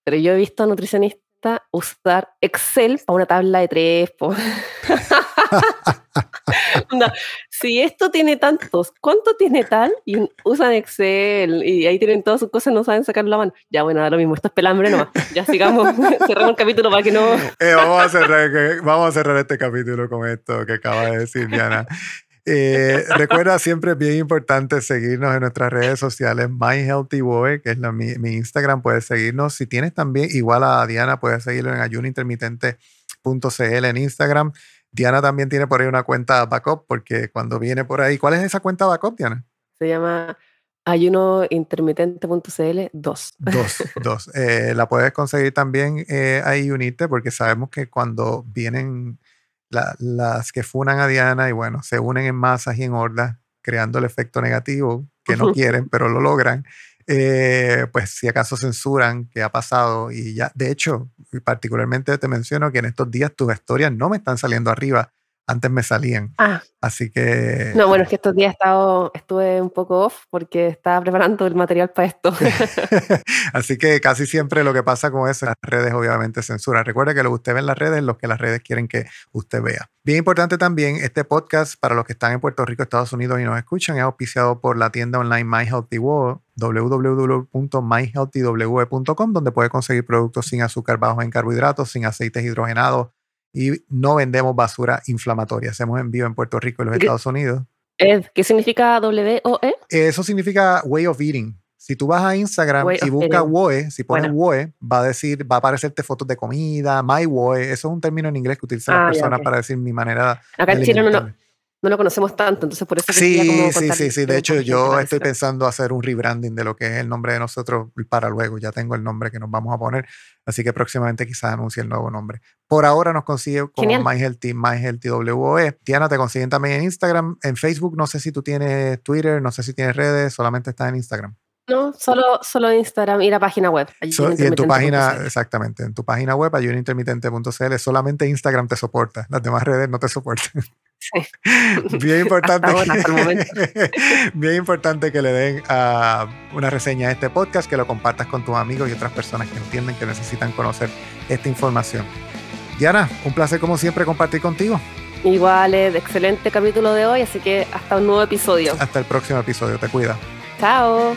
pero yo he visto a nutricionistas usar Excel para una tabla de tres. si esto tiene tantos, ¿cuánto tiene tal? Y usan Excel y ahí tienen todas sus cosas, no saben sacarlo a mano. Ya, bueno, ahora mismo, esto es pelambre nomás. Ya sigamos, cerramos el capítulo para que no. Eh, vamos, a cerrar, vamos a cerrar este capítulo con esto que acaba de decir Diana. Eh, recuerda siempre es bien importante seguirnos en nuestras redes sociales, My Healthy Boy, que es la, mi, mi, Instagram, puedes seguirnos. Si tienes también, igual a Diana, puedes seguirlo en ayunointermitente.cl en Instagram. Diana también tiene por ahí una cuenta backup, porque cuando viene por ahí, ¿cuál es esa cuenta backup, Diana? Se llama Ayunointermitente.cl 2. Dos, dos. Eh, la puedes conseguir también eh, ahí unirte porque sabemos que cuando vienen las que funan a Diana y bueno, se unen en masas y en hordas, creando el efecto negativo que no quieren, pero lo logran. Eh, pues si acaso censuran qué ha pasado y ya, de hecho, particularmente te menciono que en estos días tus historias no me están saliendo arriba antes me salían. Ah. Así que... No, bueno, es que estos días he estado, estuve un poco off porque estaba preparando el material para esto. Así que casi siempre lo que pasa con eso, las redes obviamente censuran. Recuerde que lo que usted ve en las redes es lo que las redes quieren que usted vea. Bien importante también, este podcast para los que están en Puerto Rico, Estados Unidos y nos escuchan es auspiciado por la tienda online My Healthy World www.myhealthywe.com donde puede conseguir productos sin azúcar, bajos en carbohidratos, sin aceites hidrogenados, y no vendemos basura inflamatoria. Hacemos envío en Puerto Rico y los Estados Unidos. ¿Qué significa W-O-E? Eso significa Way of Eating. Si tú vas a Instagram y buscas WOE, si pones WOE, va a decir, va a aparecerte fotos de comida, My WOE. Eso es un término en inglés que utilizan las ah, personas para decir mi manera. Acá en Chile no, no lo conocemos tanto, entonces por eso sí, como sí, sí, sí. De hecho, yo estoy pensando hacer un rebranding de lo que es el nombre de nosotros para luego. Ya tengo el nombre que nos vamos a poner, así que próximamente quizás anuncie el nuevo nombre. Por ahora nos consigue como MyHealthy, MyHealthyWE. Tiana, te consiguen también en Instagram, en Facebook. No sé si tú tienes Twitter, no sé si tienes redes, solamente estás en Instagram. No, solo, solo Instagram y la página web. y en tu página, exactamente, en tu página web, ayunintermitente.cl, solamente Instagram te soporta, las demás redes no te soportan. Sí. Bien importante. bien importante que le den uh, una reseña a este podcast, que lo compartas con tus amigos y otras personas que entienden que necesitan conocer esta información. Diana, un placer como siempre compartir contigo. Igual, es excelente capítulo de hoy, así que hasta un nuevo episodio. Hasta el próximo episodio, te cuida. Chao.